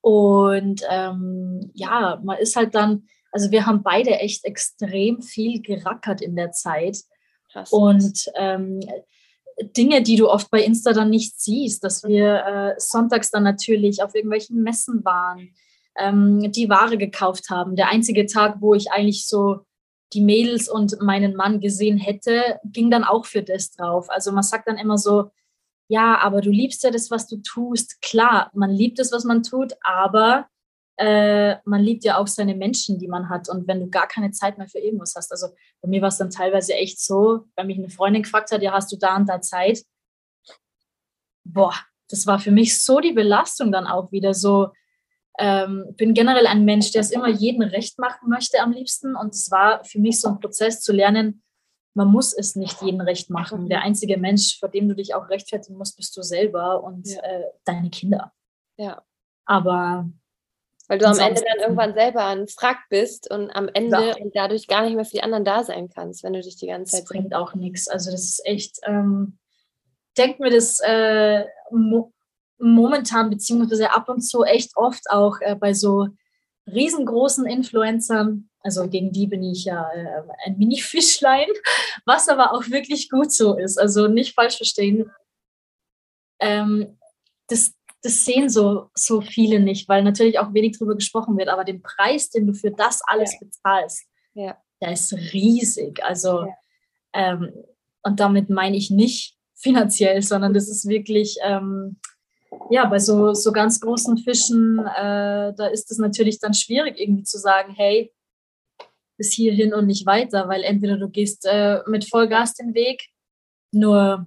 Und ähm, ja, man ist halt dann, also wir haben beide echt extrem viel gerackert in der Zeit. Krass. Und ähm, Dinge, die du oft bei Insta dann nicht siehst, dass wir äh, sonntags dann natürlich auf irgendwelchen Messen waren, ähm, die Ware gekauft haben. Der einzige Tag, wo ich eigentlich so die Mädels und meinen Mann gesehen hätte, ging dann auch für das drauf. Also man sagt dann immer so, ja, aber du liebst ja das, was du tust. Klar, man liebt es, was man tut, aber äh, man liebt ja auch seine Menschen, die man hat. Und wenn du gar keine Zeit mehr für irgendwas hast, also bei mir war es dann teilweise echt so, wenn mich eine Freundin gefragt hat, ja, hast du da und da Zeit? Boah, das war für mich so die Belastung dann auch wieder so. Ähm, bin generell ein Mensch, der es immer jedem recht machen möchte am liebsten. Und es war für mich so ein Prozess zu lernen, man muss es nicht jedem recht machen. Der einzige Mensch, vor dem du dich auch rechtfertigen musst, bist du selber und ja. äh, deine Kinder. Ja. Aber weil du am Ende dann irgendwann selber ein Frack bist und am Ende ja. und dadurch gar nicht mehr für die anderen da sein kannst, wenn du dich die ganze Zeit. Das bringt auch nichts. Also das ist echt, ähm, denkt mir das äh, mo momentan beziehungsweise ab und zu echt oft auch äh, bei so riesengroßen Influencern, also gegen die bin ich ja äh, ein Mini-Fischlein, was aber auch wirklich gut so ist. Also nicht falsch verstehen. Ähm, das, das sehen so, so viele nicht, weil natürlich auch wenig darüber gesprochen wird. Aber den Preis, den du für das alles ja. bezahlst, ja. der ist riesig. Also, ja. ähm, und damit meine ich nicht finanziell, sondern das ist wirklich ähm, ja, bei so, so ganz großen Fischen, äh, da ist es natürlich dann schwierig, irgendwie zu sagen, hey, bis hierhin und nicht weiter, weil entweder du gehst äh, mit Vollgas den Weg, nur,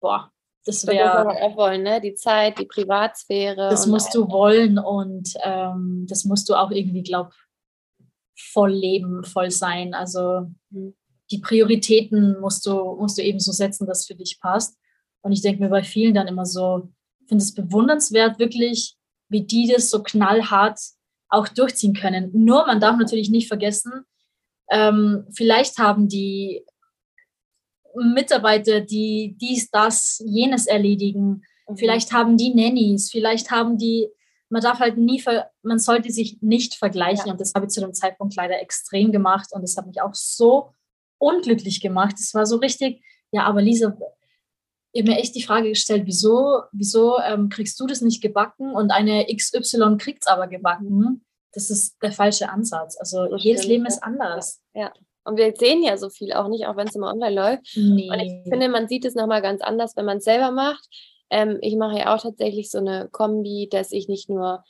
boah, das wäre. Das auch wollen, ne? Die Zeit, die Privatsphäre. Das musst du wollen und ähm, das musst du auch irgendwie, glaub, voll leben, voll sein. Also mhm. die Prioritäten musst du, musst du eben so setzen, dass für dich passt. Und ich denke mir bei vielen dann immer so, finde es bewundernswert, wirklich, wie die das so knallhart auch durchziehen können. Nur, man darf natürlich nicht vergessen, ähm, vielleicht haben die Mitarbeiter, die dies, das, jenes erledigen. Mhm. Vielleicht haben die Nannies, vielleicht haben die, man darf halt nie, man sollte sich nicht vergleichen. Ja. Und das habe ich zu dem Zeitpunkt leider extrem gemacht. Und das hat mich auch so unglücklich gemacht. Es war so richtig, ja, aber Lisa, ich habe mir echt die Frage gestellt, wieso, wieso ähm, kriegst du das nicht gebacken und eine XY kriegt es aber gebacken? Das ist der falsche Ansatz. Also das jedes stimmt, Leben ist anders. Ja. Und wir sehen ja so viel auch nicht, auch wenn es immer online läuft. Nee. Und ich finde, man sieht es nochmal ganz anders, wenn man es selber macht. Ähm, ich mache ja auch tatsächlich so eine Kombi, dass ich nicht nur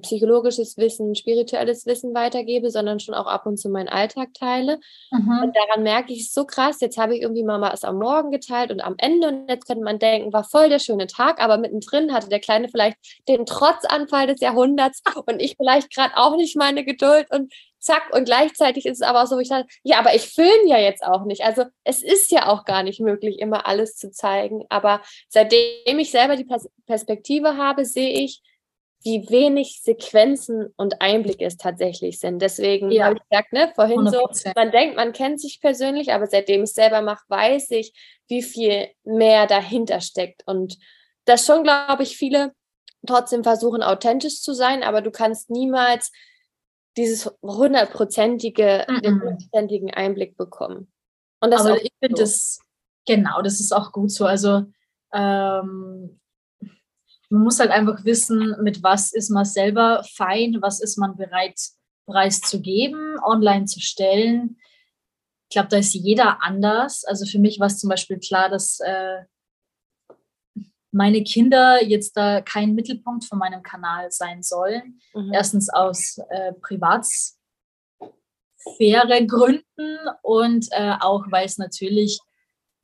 psychologisches Wissen, spirituelles Wissen weitergebe, sondern schon auch ab und zu meinen Alltag teile. Mhm. Und daran merke ich so krass, jetzt habe ich irgendwie mal was am Morgen geteilt und am Ende und jetzt könnte man denken, war voll der schöne Tag, aber mittendrin hatte der Kleine vielleicht den Trotzanfall des Jahrhunderts und ich vielleicht gerade auch nicht meine Geduld und zack und gleichzeitig ist es aber auch so, wie ich sage, ja, aber ich filme ja jetzt auch nicht. Also es ist ja auch gar nicht möglich, immer alles zu zeigen, aber seitdem ich selber die Perspektive habe, sehe ich, wie wenig Sequenzen und Einblicke es tatsächlich sind. Deswegen ja. habe ich gesagt, ne, vorhin 100%. so, man denkt, man kennt sich persönlich, aber seitdem ich es selber mache, weiß ich, wie viel mehr dahinter steckt. Und dass schon, glaube ich, viele trotzdem versuchen, authentisch zu sein, aber du kannst niemals dieses hundertprozentige, Mhm. hundertprozentigen Einblick bekommen. Und das Aber ich finde so. das, genau, das ist auch gut so. Also ähm, man muss halt einfach wissen, mit was ist man selber fein, was ist man bereit preiszugeben, online zu stellen. Ich glaube, da ist jeder anders. Also für mich war es zum Beispiel klar, dass äh, meine Kinder jetzt da kein Mittelpunkt von meinem Kanal sein sollen. Mhm. Erstens aus äh, Privatsphäre-Gründen und äh, auch, weil es natürlich,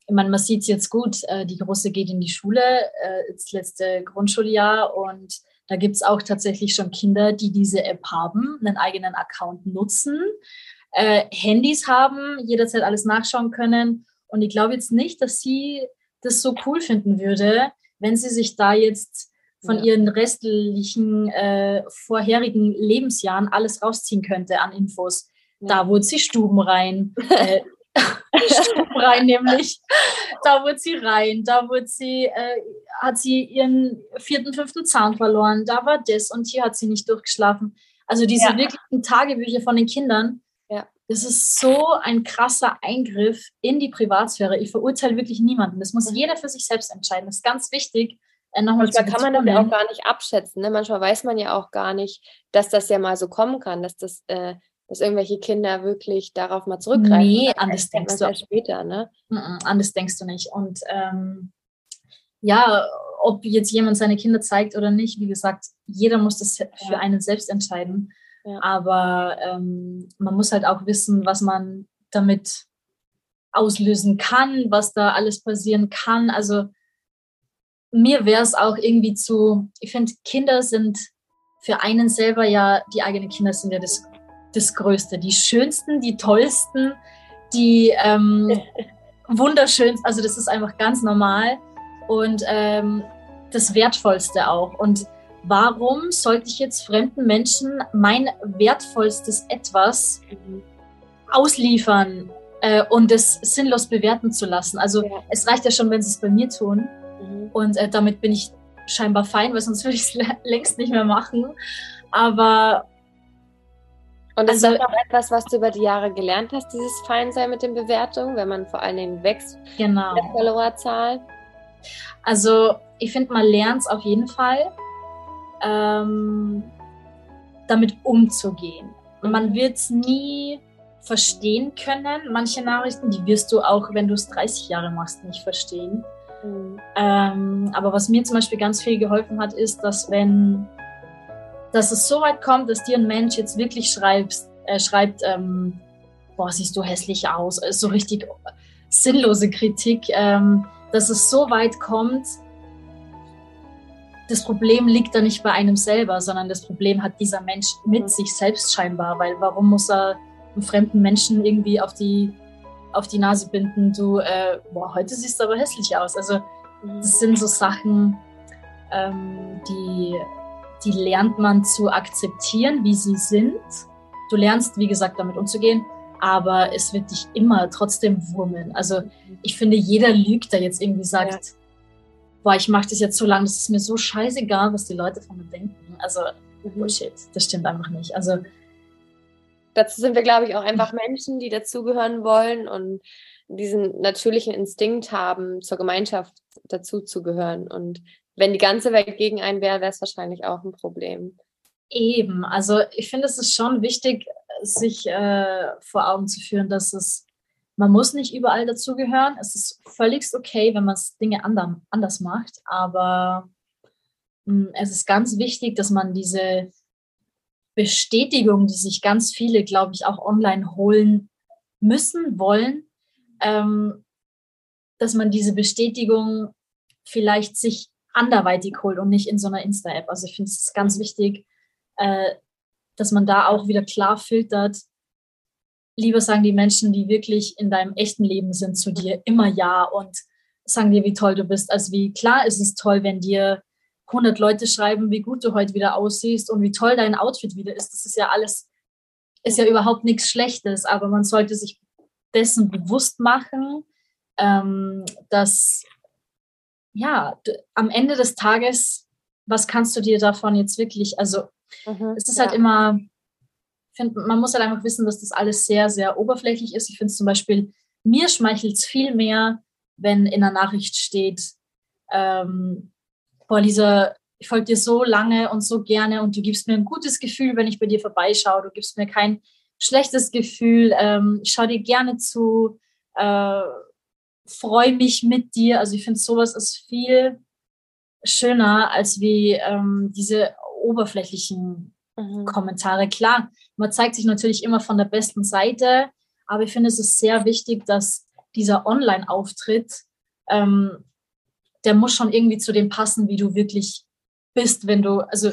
ich meine, man sieht es jetzt gut, äh, die Große geht in die Schule, äh, das letzte Grundschuljahr und da gibt es auch tatsächlich schon Kinder, die diese App haben, einen eigenen Account nutzen, äh, Handys haben, jederzeit alles nachschauen können. Und ich glaube jetzt nicht, dass sie das so cool finden würde, wenn sie sich da jetzt von Ja. ihren restlichen äh, vorherigen Lebensjahren alles rausziehen könnte an Infos. Da wurde sie Stuben rein. Äh, rein, nämlich. Da wurde sie rein. Da wurde sie, äh, hat sie ihren vierten, fünften Zahn verloren. Da war das und hier hat sie nicht durchgeschlafen. Also diese Ja. wirklichen Tagebücher von den Kindern. Ja. Das ist so ein krasser Eingriff in die Privatsphäre. Ich verurteile wirklich niemanden. Das muss jeder für sich selbst entscheiden. Das ist ganz wichtig. Äh, Manchmal kann man das ja auch gar nicht abschätzen. Ne? Manchmal weiß man ja auch gar nicht, dass das ja mal so kommen kann, dass das, äh, dass irgendwelche Kinder wirklich darauf mal zurückgreifen. Nee, Das an das erkennt denkst du. später, ne? An das denkst du nicht. Und ähm, ja, ob jetzt jemand seine Kinder zeigt oder nicht, wie gesagt, jeder muss das für einen selbst entscheiden. Ja. Aber ähm, man muss halt auch wissen, was man damit auslösen kann, was da alles passieren kann. Also mir wäre es auch irgendwie zu, ich finde, Kinder sind für einen selber ja, die eigenen Kinder sind ja das, das Größte, die schönsten, die tollsten, die ähm, wunderschönsten, also das ist einfach ganz normal und ähm, das Wertvollste auch. Und warum sollte ich jetzt fremden Menschen mein wertvollstes Etwas ausliefern äh, und es sinnlos bewerten zu lassen? Also Ja. es reicht ja schon, wenn sie es bei mir tun. Mhm. Und äh, damit bin ich scheinbar fein, weil sonst würde ich es längst nicht mehr machen. Aber Und das Also- ist auch etwas, was du über die Jahre gelernt hast, dieses Feinsein mit den Bewertungen, wenn man vor allen Dingen wächst, genau. der Followerzahl. Also ich finde, man lernt es auf jeden Fall, ähm, damit umzugehen. Man wird es nie verstehen können. Manche Nachrichten, die wirst du auch, wenn du es 30 Jahre machst, nicht verstehen. Mhm. Ähm, aber was mir zum Beispiel ganz viel geholfen hat, ist, dass wenn dass es so weit kommt, dass dir ein Mensch jetzt wirklich schreibst, äh, schreibt, ähm, boah, siehst du hässlich aus, äh, so richtig sinnlose Kritik, ähm, dass es so weit kommt, das Problem liegt da nicht bei einem selber, sondern das Problem hat dieser Mensch mit Mhm. sich selbst scheinbar, weil warum muss er einem fremden Menschen irgendwie auf die auf die Nase binden, du, äh, boah, heute siehst du aber hässlich aus. Also Mhm. das sind so Sachen, ähm, die, die lernt man zu akzeptieren, wie sie sind. Du lernst, wie gesagt, damit umzugehen, aber es wird dich immer trotzdem wurmeln. Also ich finde, jeder lügt, der jetzt irgendwie sagt, boah, ich mache das jetzt so lange, das ist mir so scheißegal, was die Leute von mir denken. Also Mhm. Bullshit, das stimmt einfach nicht. Also Dazu sind wir, glaube ich, auch einfach Menschen, die dazugehören wollen und diesen natürlichen Instinkt haben, zur Gemeinschaft dazuzugehören. Und wenn die ganze Welt gegen einen wäre, wäre es wahrscheinlich auch ein Problem. Eben, also ich finde, es ist schon wichtig, sich äh, vor Augen zu führen, dass es, man muss nicht überall dazugehören. Es ist völlig okay, wenn man Dinge andern, anders macht, aber mh, es ist ganz wichtig, dass man diese Bestätigung, die sich ganz viele, glaube ich, auch online holen müssen, wollen, ähm, dass man diese Bestätigung vielleicht sich anderweitig holt und nicht in so einer Insta-App. Also ich finde es ganz wichtig, äh, dass man da auch wieder klar filtert. Lieber sagen die Menschen, die wirklich in deinem echten Leben sind, zu dir immer ja und sagen dir, wie toll du bist. Also wie klar ist es toll, wenn dir 100 Leute schreiben, wie gut du heute wieder aussiehst und wie toll dein Outfit wieder ist. Das ist ja alles, ist ja überhaupt nichts Schlechtes, aber man sollte sich dessen bewusst machen, ähm, dass ja, am Ende des Tages, was kannst du dir davon jetzt wirklich, also mhm, es ist ja. halt immer, find, man muss halt einfach wissen, dass das alles sehr, sehr oberflächlich ist. Ich finde es zum Beispiel, mir schmeichelt es viel mehr, wenn in der Nachricht steht, ähm, boah, Lisa, ich folge dir so lange und so gerne und du gibst mir ein gutes Gefühl, wenn ich bei dir vorbeischaue. Du gibst mir kein schlechtes Gefühl. Ähm, ich schaue dir gerne zu. Äh, freue mich mit dir. Also ich finde, sowas ist viel schöner als wie ähm, diese oberflächlichen mhm. Kommentare. Klar, man zeigt sich natürlich immer von der besten Seite, aber ich finde, es ist sehr wichtig, dass dieser Online-Auftritt, ähm, der muss schon irgendwie zu dem passen, wie du wirklich bist, wenn du, also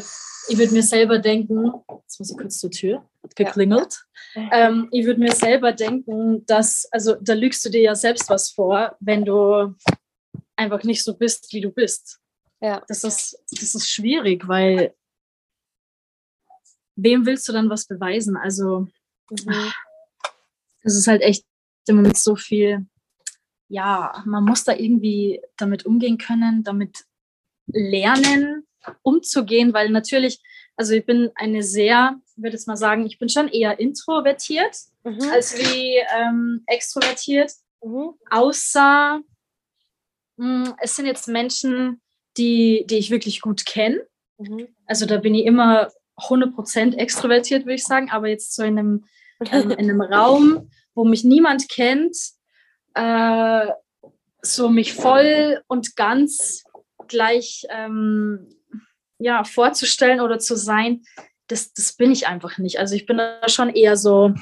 ich würde mir selber denken, jetzt muss ich kurz zur Tür, hat geklingelt. Ja. Ähm, ich würde mir selber denken, dass, also da lügst du dir ja selbst was vor, wenn du einfach nicht so bist, wie du bist. Ja. Das ist, das ist schwierig, weil wem willst du dann was beweisen? Also, mhm. es ist halt echt im Moment so viel, ja, man muss da irgendwie damit umgehen können, damit lernen, umzugehen, weil natürlich, also ich bin eine sehr, ich würde jetzt mal sagen, ich bin schon eher introvertiert mhm. als wie ähm, extrovertiert. Mhm. Außer mh, hm, es sind jetzt Menschen, die, die ich wirklich gut kenne. Mhm. Also da bin ich immer 100% extrovertiert, würde ich sagen, aber jetzt so in einem, ähm, in einem Raum, wo mich niemand kennt, äh, so mich voll und ganz gleich ähm, ja, vorzustellen oder zu sein, das, das bin ich einfach nicht. Also ich bin da schon eher so,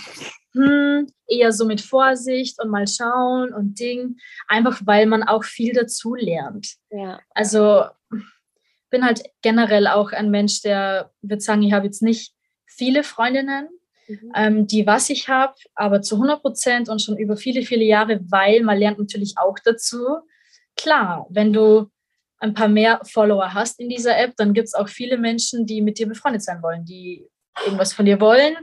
hm, eher so mit Vorsicht und mal schauen und Ding, einfach weil man auch viel dazu lernt. Ja. Also bin halt generell auch ein Mensch, der würde sagen, ich habe jetzt nicht viele Freundinnen, mhm. ähm, die was ich habe, aber zu 100 Prozent und schon über viele, viele Jahre, weil man lernt natürlich auch dazu. Klar, wenn du ein paar mehr Follower hast in dieser App, dann gibt es auch viele Menschen, die mit dir befreundet sein wollen, die irgendwas von dir wollen.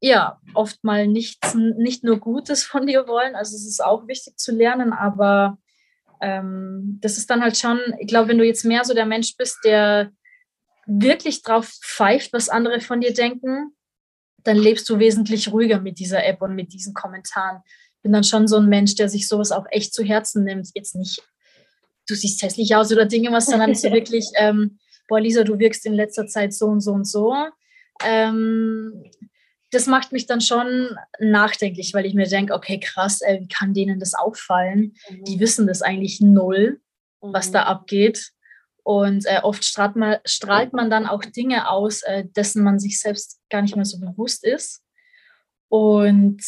Ja, oft mal nichts, nicht nur Gutes von dir wollen. Also es ist auch wichtig zu lernen, aber ähm, das ist dann halt schon, ich glaube, wenn du jetzt mehr so der Mensch bist, der wirklich drauf pfeift, was andere von dir denken, dann lebst du wesentlich ruhiger mit dieser App und mit diesen Kommentaren. Bin dann schon so ein Mensch, der sich sowas auch echt zu Herzen nimmt. Jetzt nicht du siehst hässlich aus oder Dinge was, sondern so wirklich, ähm, boah, Lisa, du wirkst in letzter Zeit so und so und so. Ähm, das macht mich dann schon nachdenklich, weil ich mir denke, okay, krass, ey, wie kann denen das auffallen? Mhm. Die wissen das eigentlich null, mhm. was da abgeht. Und äh, oft strahlt man, strahlt man dann auch Dinge aus, äh, dessen man sich selbst gar nicht mehr so bewusst ist. Und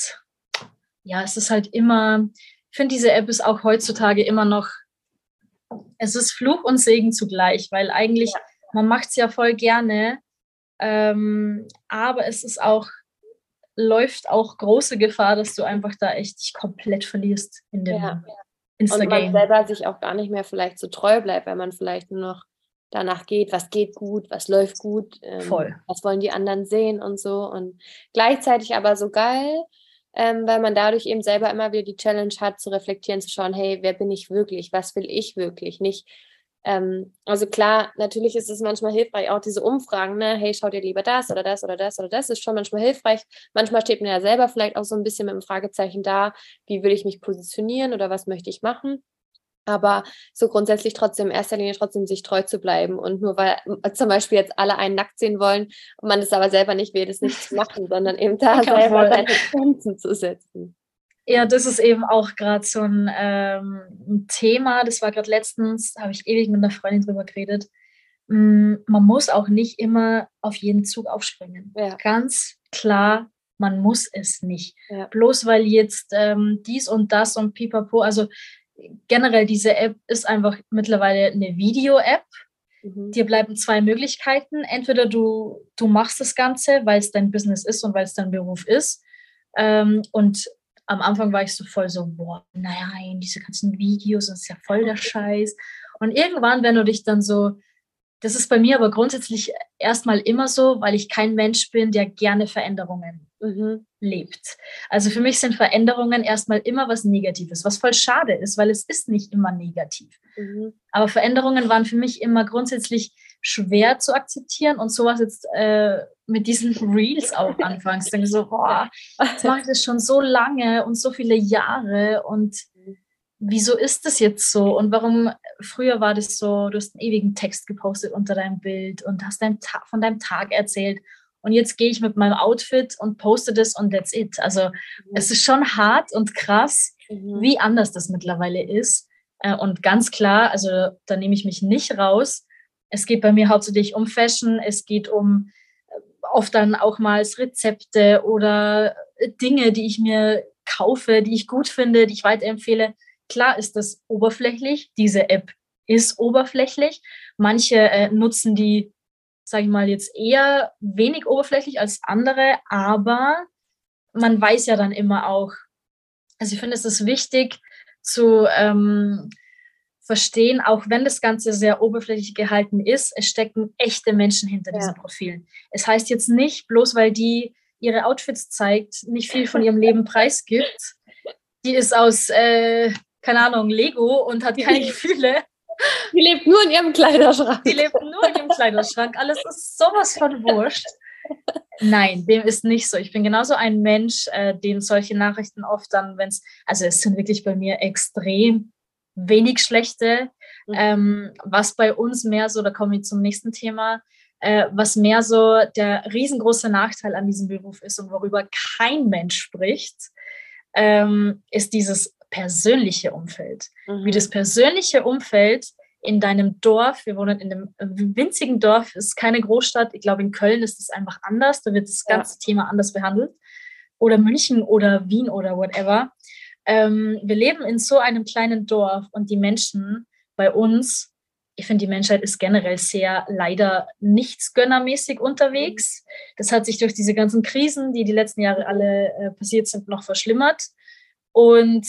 ja, es ist halt immer, ich finde, diese App ist auch heutzutage immer noch es ist Fluch und Segen zugleich, weil eigentlich, ja. man macht es ja voll gerne, ähm, aber es ist auch, läuft auch große Gefahr, dass du einfach da echt dich komplett verlierst in dem ja. Instagram. Und man selber sich auch gar nicht mehr vielleicht so treu bleibt, weil man vielleicht nur noch danach geht, was geht gut, was läuft gut, ähm, was wollen die anderen sehen und so. Und gleichzeitig aber so geil, ähm, weil man dadurch eben selber immer wieder die Challenge hat, zu reflektieren, zu schauen, hey, wer bin ich wirklich? Was will ich wirklich? Nicht, ähm, also klar, natürlich ist es manchmal hilfreich, auch diese Umfragen, ne, hey, schaut ihr lieber das oder das oder das oder das, ist schon manchmal hilfreich. Manchmal steht man ja selber vielleicht auch so ein bisschen mit dem Fragezeichen da, wie will ich mich positionieren oder was möchte ich machen aber so grundsätzlich trotzdem in erster Linie trotzdem sich treu zu bleiben und nur weil zum Beispiel jetzt alle einen nackt sehen wollen und man es aber selber nicht will, das nicht zu machen, sondern eben da selber seine Grenzen zu setzen. Ja, das ist eben auch gerade so ein, ähm, ein, Thema. Das war gerade letztens, habe ich ewig mit einer Freundin drüber geredet. Mm, man muss auch nicht immer auf jeden Zug aufspringen. Ja. Ganz klar, man muss es nicht. Ja. Bloß weil jetzt ähm, dies und das und pipapo, also generell diese App ist einfach mittlerweile eine Video-App. Mhm. Dir bleiben zwei Möglichkeiten. Entweder du, du machst das Ganze, weil es dein Business ist und weil es dein Beruf ist. Ähm, und am Anfang war ich so voll so, boah, nein, diese ganzen Videos, das ist ja voll der Scheiß. Und irgendwann, wenn du dich dann so, das ist bei mir aber grundsätzlich erstmal immer so, weil ich kein Mensch bin, der gerne Veränderungen mhm. lebt. Also für mich sind Veränderungen erstmal immer was Negatives, was voll schade ist, weil es ist nicht immer negativ. Mhm. Aber Veränderungen waren für mich immer grundsätzlich schwer zu akzeptieren und sowas jetzt äh, mit diesen Reels auch anfangs. Ich denke so, boah, jetzt mache ich das schon so lange und so viele Jahre und wieso ist das jetzt so? Und warum, früher war das so, du hast einen ewigen Text gepostet unter deinem Bild und hast dein von deinem Tag erzählt. Und jetzt gehe ich mit meinem Outfit und poste das und that's it. Also mhm. es ist schon hart und krass, mhm. wie anders das mittlerweile ist. Äh, und ganz klar, also da nehme ich mich nicht raus. Es geht bei mir hauptsächlich um Fashion, es geht um äh, oft dann auch mal Rezepte oder Dinge, die ich mir kaufe, die ich gut finde, die ich weiterempfehle. Klar ist das oberflächlich. Diese App ist oberflächlich. Manche äh, nutzen die, sage ich mal, jetzt eher wenig oberflächlich als andere, aber man weiß ja dann immer auch, also ich finde, es ist wichtig zu ähm, verstehen, auch wenn das Ganze sehr oberflächlich gehalten ist, es stecken echte Menschen hinter ja. diesen Profilen. Es heißt jetzt nicht, bloß weil die ihre Outfits zeigt, nicht viel von ihrem Leben preisgibt. Die ist aus äh, keine Ahnung, Lego und hat keine Gefühle. Die lebt nur in ihrem Kleiderschrank. Die lebt nur in ihrem Kleiderschrank. Alles ist sowas von wurscht. Nein, dem ist nicht so. Ich bin genauso ein Mensch, äh, den solche Nachrichten oft dann, wenn es, also es sind wirklich bei mir extrem wenig schlechte. Mhm. Ähm, was bei uns mehr so, da komme ich zum nächsten Thema, äh, was mehr so der riesengroße Nachteil an diesem Beruf ist und worüber kein Mensch spricht, ähm, ist dieses persönliche Umfeld. Mhm. Wie das persönliche Umfeld in deinem Dorf, wir wohnen in einem winzigen Dorf, ist keine Großstadt. Ich glaube, in Köln ist es einfach anders. Da wird das ganze ja. Thema anders behandelt. Oder München oder Wien oder whatever. Ähm, wir leben in so einem kleinen Dorf und die Menschen bei uns, ich finde, die Menschheit ist generell sehr leider nichtsgönnermäßig unterwegs. Das hat sich durch diese ganzen Krisen, die die letzten Jahre alle äh, passiert sind, noch verschlimmert. Und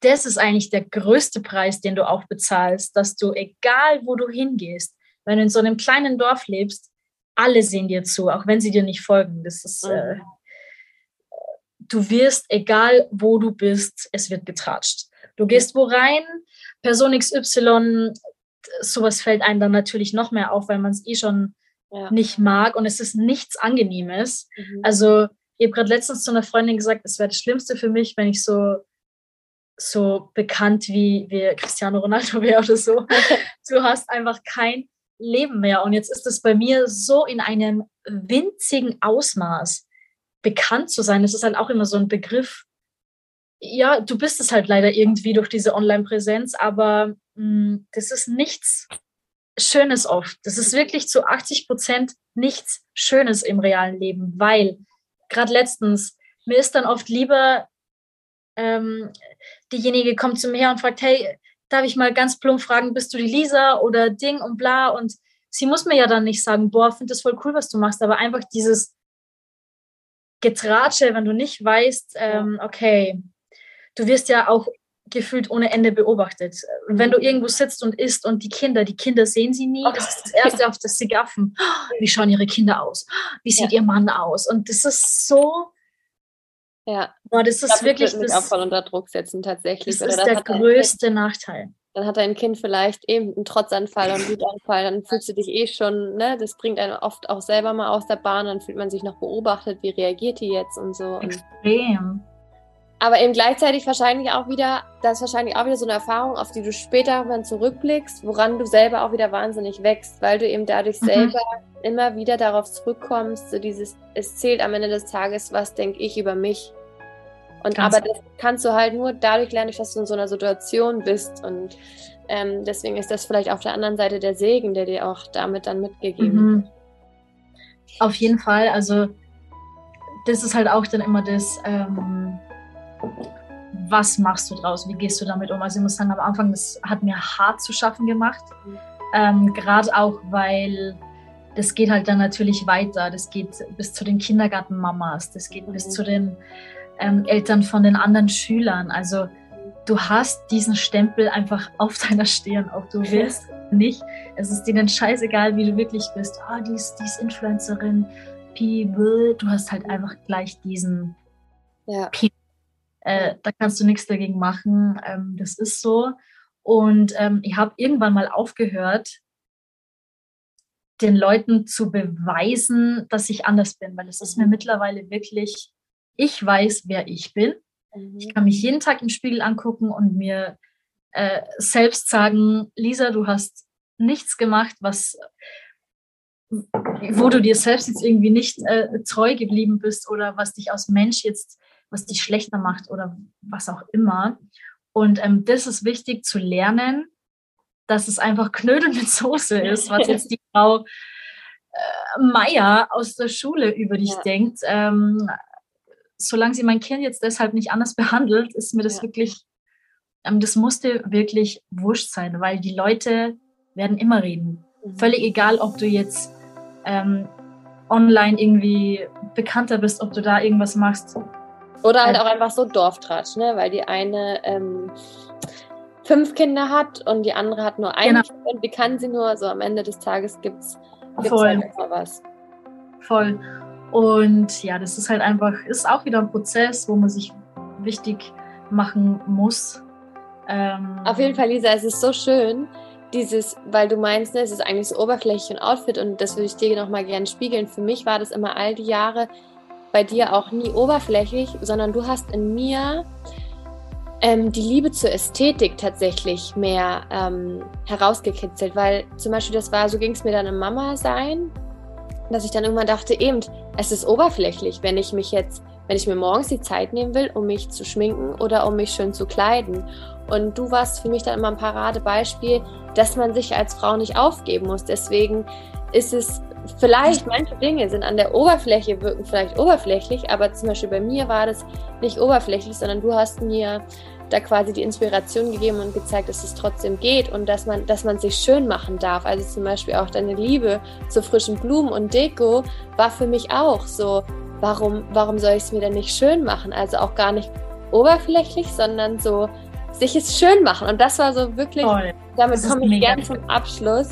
das ist eigentlich der größte Preis, den du auch bezahlst, dass du, egal wo du hingehst, wenn du in so einem kleinen Dorf lebst, alle sehen dir zu, auch wenn sie dir nicht folgen. Das ist, mhm. äh, du wirst, egal wo du bist, es wird getratscht. Du gehst wo rein, Person XY, sowas fällt einem dann natürlich noch mehr auf, weil man es eh schon ja. nicht mag und es ist nichts Angenehmes. Mhm. Also, ich habe gerade letztens zu einer Freundin gesagt, es wäre das Schlimmste für mich, wenn ich so so bekannt wie, wie Cristiano Ronaldo wäre oder so. Du hast einfach kein Leben mehr. Und jetzt ist es bei mir so in einem winzigen Ausmaß bekannt zu sein. Es ist halt auch immer so ein Begriff. Ja, du bist es halt leider irgendwie durch diese Online-Präsenz, aber mh, hm, das ist nichts Schönes oft. Das ist wirklich zu 80 Prozent nichts Schönes im realen Leben, weil gerade letztens, mir ist dann oft lieber ähm, diejenige kommt zu mir her und fragt, hey, darf ich mal ganz plump fragen, bist du die Lisa oder Ding und bla und sie muss mir ja dann nicht sagen, boah, finde das voll cool, was du machst, aber einfach dieses Getratsche, wenn du nicht weißt, ähm, okay, du wirst ja auch gefühlt ohne Ende beobachtet. Und wenn du irgendwo sitzt und isst und die Kinder, die Kinder sehen sie nie, das ist das Erste, auf das sie gaffen. Wie schauen ihre Kinder aus? Wie sieht ja. ihr Mann aus? Und das ist so ja. Boah, das ist glaub, wirklich. Das auch voll unter Druck setzen, tatsächlich. Das ist der größte Nachteil. Dann hat dein Kind vielleicht eben einen Trotzanfall und einen Wutanfall, dann fühlst du dich eh schon, ne, das bringt einen oft auch selber mal aus der Bahn, dann fühlt man sich noch beobachtet, wie reagiert die jetzt und so. Extrem. Aber eben gleichzeitig wahrscheinlich auch wieder, das ist wahrscheinlich auch wieder so eine Erfahrung, auf die du später dann zurückblickst, woran du selber auch wieder wahnsinnig wächst, weil du eben dadurch mhm. selber immer wieder darauf zurückkommst, so dieses, es zählt am Ende des Tages, was denke ich über mich. Und Ganz aber das kannst du halt nur dadurch lernen, dass du in so einer Situation bist. Und ähm, deswegen ist das vielleicht auf der anderen Seite der Segen, der dir auch damit dann mitgegeben mhm. wird. Auf jeden Fall. Also das ist halt auch dann immer das, ähm, was machst du draus? Wie gehst du damit um? Also ich muss sagen, am Anfang, das hat mir hart zu schaffen gemacht. Mhm. Ähm, Gerade auch, weil das geht halt dann natürlich weiter. Das geht bis zu den Kindergartenmamas, das geht mhm. bis zu den ähm, Eltern von den anderen Schülern. Also du hast diesen Stempel einfach auf deiner Stirn, ob du willst oder nicht. Es ist denen scheißegal, wie du wirklich bist. Ah, oh, die, ist, die ist Influencerin, Pi, du hast halt einfach gleich diesen ja. Pi. Äh, da kannst du nichts dagegen machen. Ähm, das ist so. Und ähm, ich habe irgendwann mal aufgehört, den Leuten zu beweisen, dass ich anders bin, weil es ist mir mittlerweile wirklich, ich weiß, wer ich bin. Mhm. Ich kann mich jeden Tag im Spiegel angucken und mir äh, selbst sagen, Lisa, du hast nichts gemacht, was wo du dir selbst jetzt irgendwie nicht äh, treu geblieben bist oder was dich als Mensch jetzt, was dich schlechter macht oder was auch immer. Und ähm, das ist wichtig zu lernen, dass es einfach Knödel mit Soße ist, was jetzt die Frau äh, Meier aus der Schule über dich ja. denkt. Ähm, solange sie mein Kind jetzt deshalb nicht anders behandelt, ist mir das ja. wirklich, ähm, das musste wirklich wurscht sein, weil die Leute werden immer reden. Mhm. Völlig egal, ob du jetzt ähm, online irgendwie bekannter bist, ob du da irgendwas machst. Oder halt auch einfach so Dorftratsch, ne? weil die eine ähm, fünf Kinder hat und die andere hat nur ein genau. Kind und wie kann sie nur? So am Ende des Tages gibt es Voll. Halt was. Voll. Und ja, das ist halt einfach, ist auch wieder ein Prozess, wo man sich wichtig machen muss. Ähm, Auf jeden Fall, Lisa, es ist so schön, dieses, weil du meinst, ne, es ist eigentlich so oberflächlich und Outfit und das würde ich dir nochmal gerne spiegeln. Für mich war das immer all die Jahre bei dir auch nie oberflächlich, sondern du hast in mir ähm, die Liebe zur Ästhetik tatsächlich mehr ähm, herausgekitzelt, weil zum Beispiel das war, so ging es mir dann im Mama sein, dass ich dann irgendwann dachte, eben, es ist oberflächlich, wenn ich mich jetzt, wenn ich mir morgens die Zeit nehmen will, um mich zu schminken oder um mich schön zu kleiden. Und du warst für mich dann immer ein Paradebeispiel, dass man sich als Frau nicht aufgeben muss. Deswegen ist es vielleicht, manche Dinge sind an der Oberfläche, wirken vielleicht oberflächlich, aber zum Beispiel bei mir war das nicht oberflächlich, sondern du hast mir da quasi die Inspiration gegeben und gezeigt, dass es trotzdem geht und dass man, dass man sich schön machen darf. Also zum Beispiel auch deine Liebe zu frischen Blumen und Deko war für mich auch so, warum, warum soll ich es mir denn nicht schön machen? Also auch gar nicht oberflächlich, sondern so sich es schön machen. Und das war so wirklich, Toll. damit komme ich gern zum Abschluss.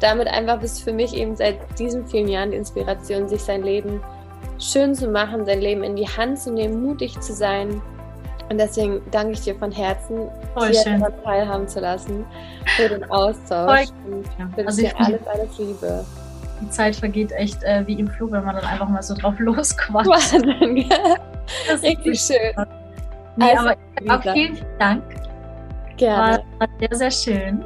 Damit einfach bis für mich eben seit diesen vielen Jahren die Inspiration, sich sein Leben schön zu machen, sein Leben in die Hand zu nehmen, mutig zu sein. Und deswegen danke ich dir von Herzen, Voll hier daran teilhaben zu lassen, für den Austausch. Voll. Und wünsche also dir alles, alles Liebe. Die Zeit vergeht echt äh, wie im Flug, wenn man dann einfach mal so drauf losquatscht. Wahnsinn, Das ist richtig schön. Nee, also, aber auch vielen Dank Gerne. War, sehr, sehr schön.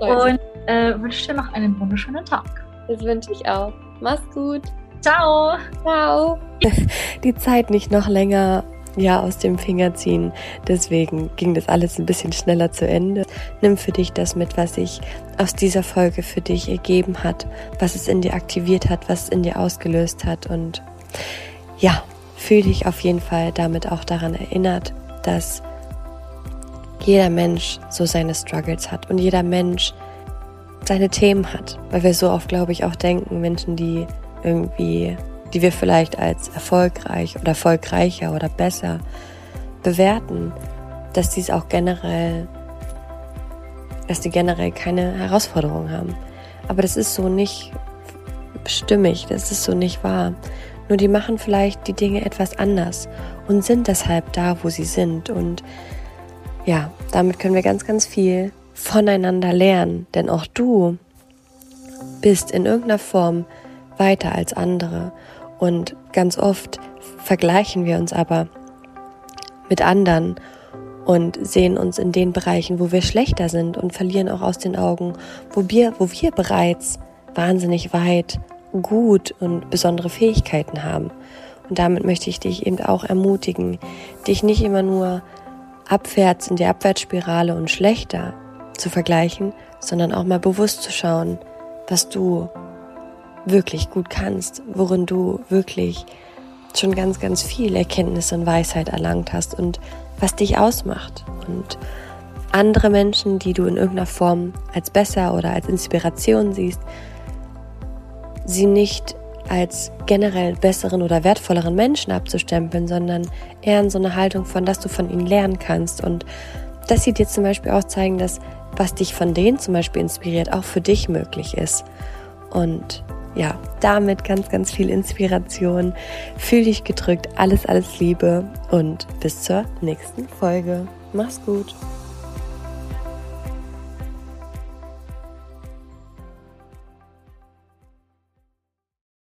Und äh, wünsche dir noch einen wunderschönen Tag. Das wünsche ich auch. Mach's gut. Ciao. Ciao. Die Zeit nicht noch länger ja aus dem Finger ziehen. Deswegen ging das alles ein bisschen schneller zu Ende. Nimm für dich das mit, was sich aus dieser Folge für dich ergeben hat, was es in dir aktiviert hat, was es in dir ausgelöst hat und ja, fühl dich auf jeden Fall damit auch daran erinnert, dass jeder Mensch so seine Struggles hat und jeder Mensch seine Themen hat. Weil wir so oft, glaube ich, auch denken, Menschen, die irgendwie, die wir vielleicht als erfolgreich oder erfolgreicher oder besser bewerten, dass die es auch generell, dass die generell keine Herausforderungen haben. Aber das ist so nicht stimmig, das ist so nicht wahr. Nur die machen vielleicht die Dinge etwas anders und sind deshalb da, wo sie sind und ja, damit können wir ganz, ganz viel voneinander lernen, denn auch du bist in irgendeiner Form weiter als andere und ganz oft vergleichen wir uns aber mit anderen und sehen uns in den Bereichen, wo wir schlechter sind und verlieren auch aus den Augen, wo wir, wo wir bereits wahnsinnig weit, gut und besondere Fähigkeiten haben. Und damit möchte ich dich eben auch ermutigen, dich nicht immer nur abwärts in die Abwärtsspirale und schlechter zu vergleichen, sondern auch mal bewusst zu schauen, was du wirklich gut kannst, worin du wirklich schon ganz, ganz viel Erkenntnis und Weisheit erlangt hast und was dich ausmacht. Und andere Menschen, die du in irgendeiner Form als besser oder als Inspiration siehst, sie nicht als generell besseren oder wertvolleren Menschen abzustempeln, sondern eher in so eine Haltung von, dass du von ihnen lernen kannst und dass sie dir zum Beispiel auch zeigen, dass was dich von denen zum Beispiel inspiriert, auch für dich möglich ist. Und ja, damit ganz, ganz viel Inspiration. Fühl dich gedrückt. Alles, alles Liebe und bis zur nächsten Folge. Mach's gut.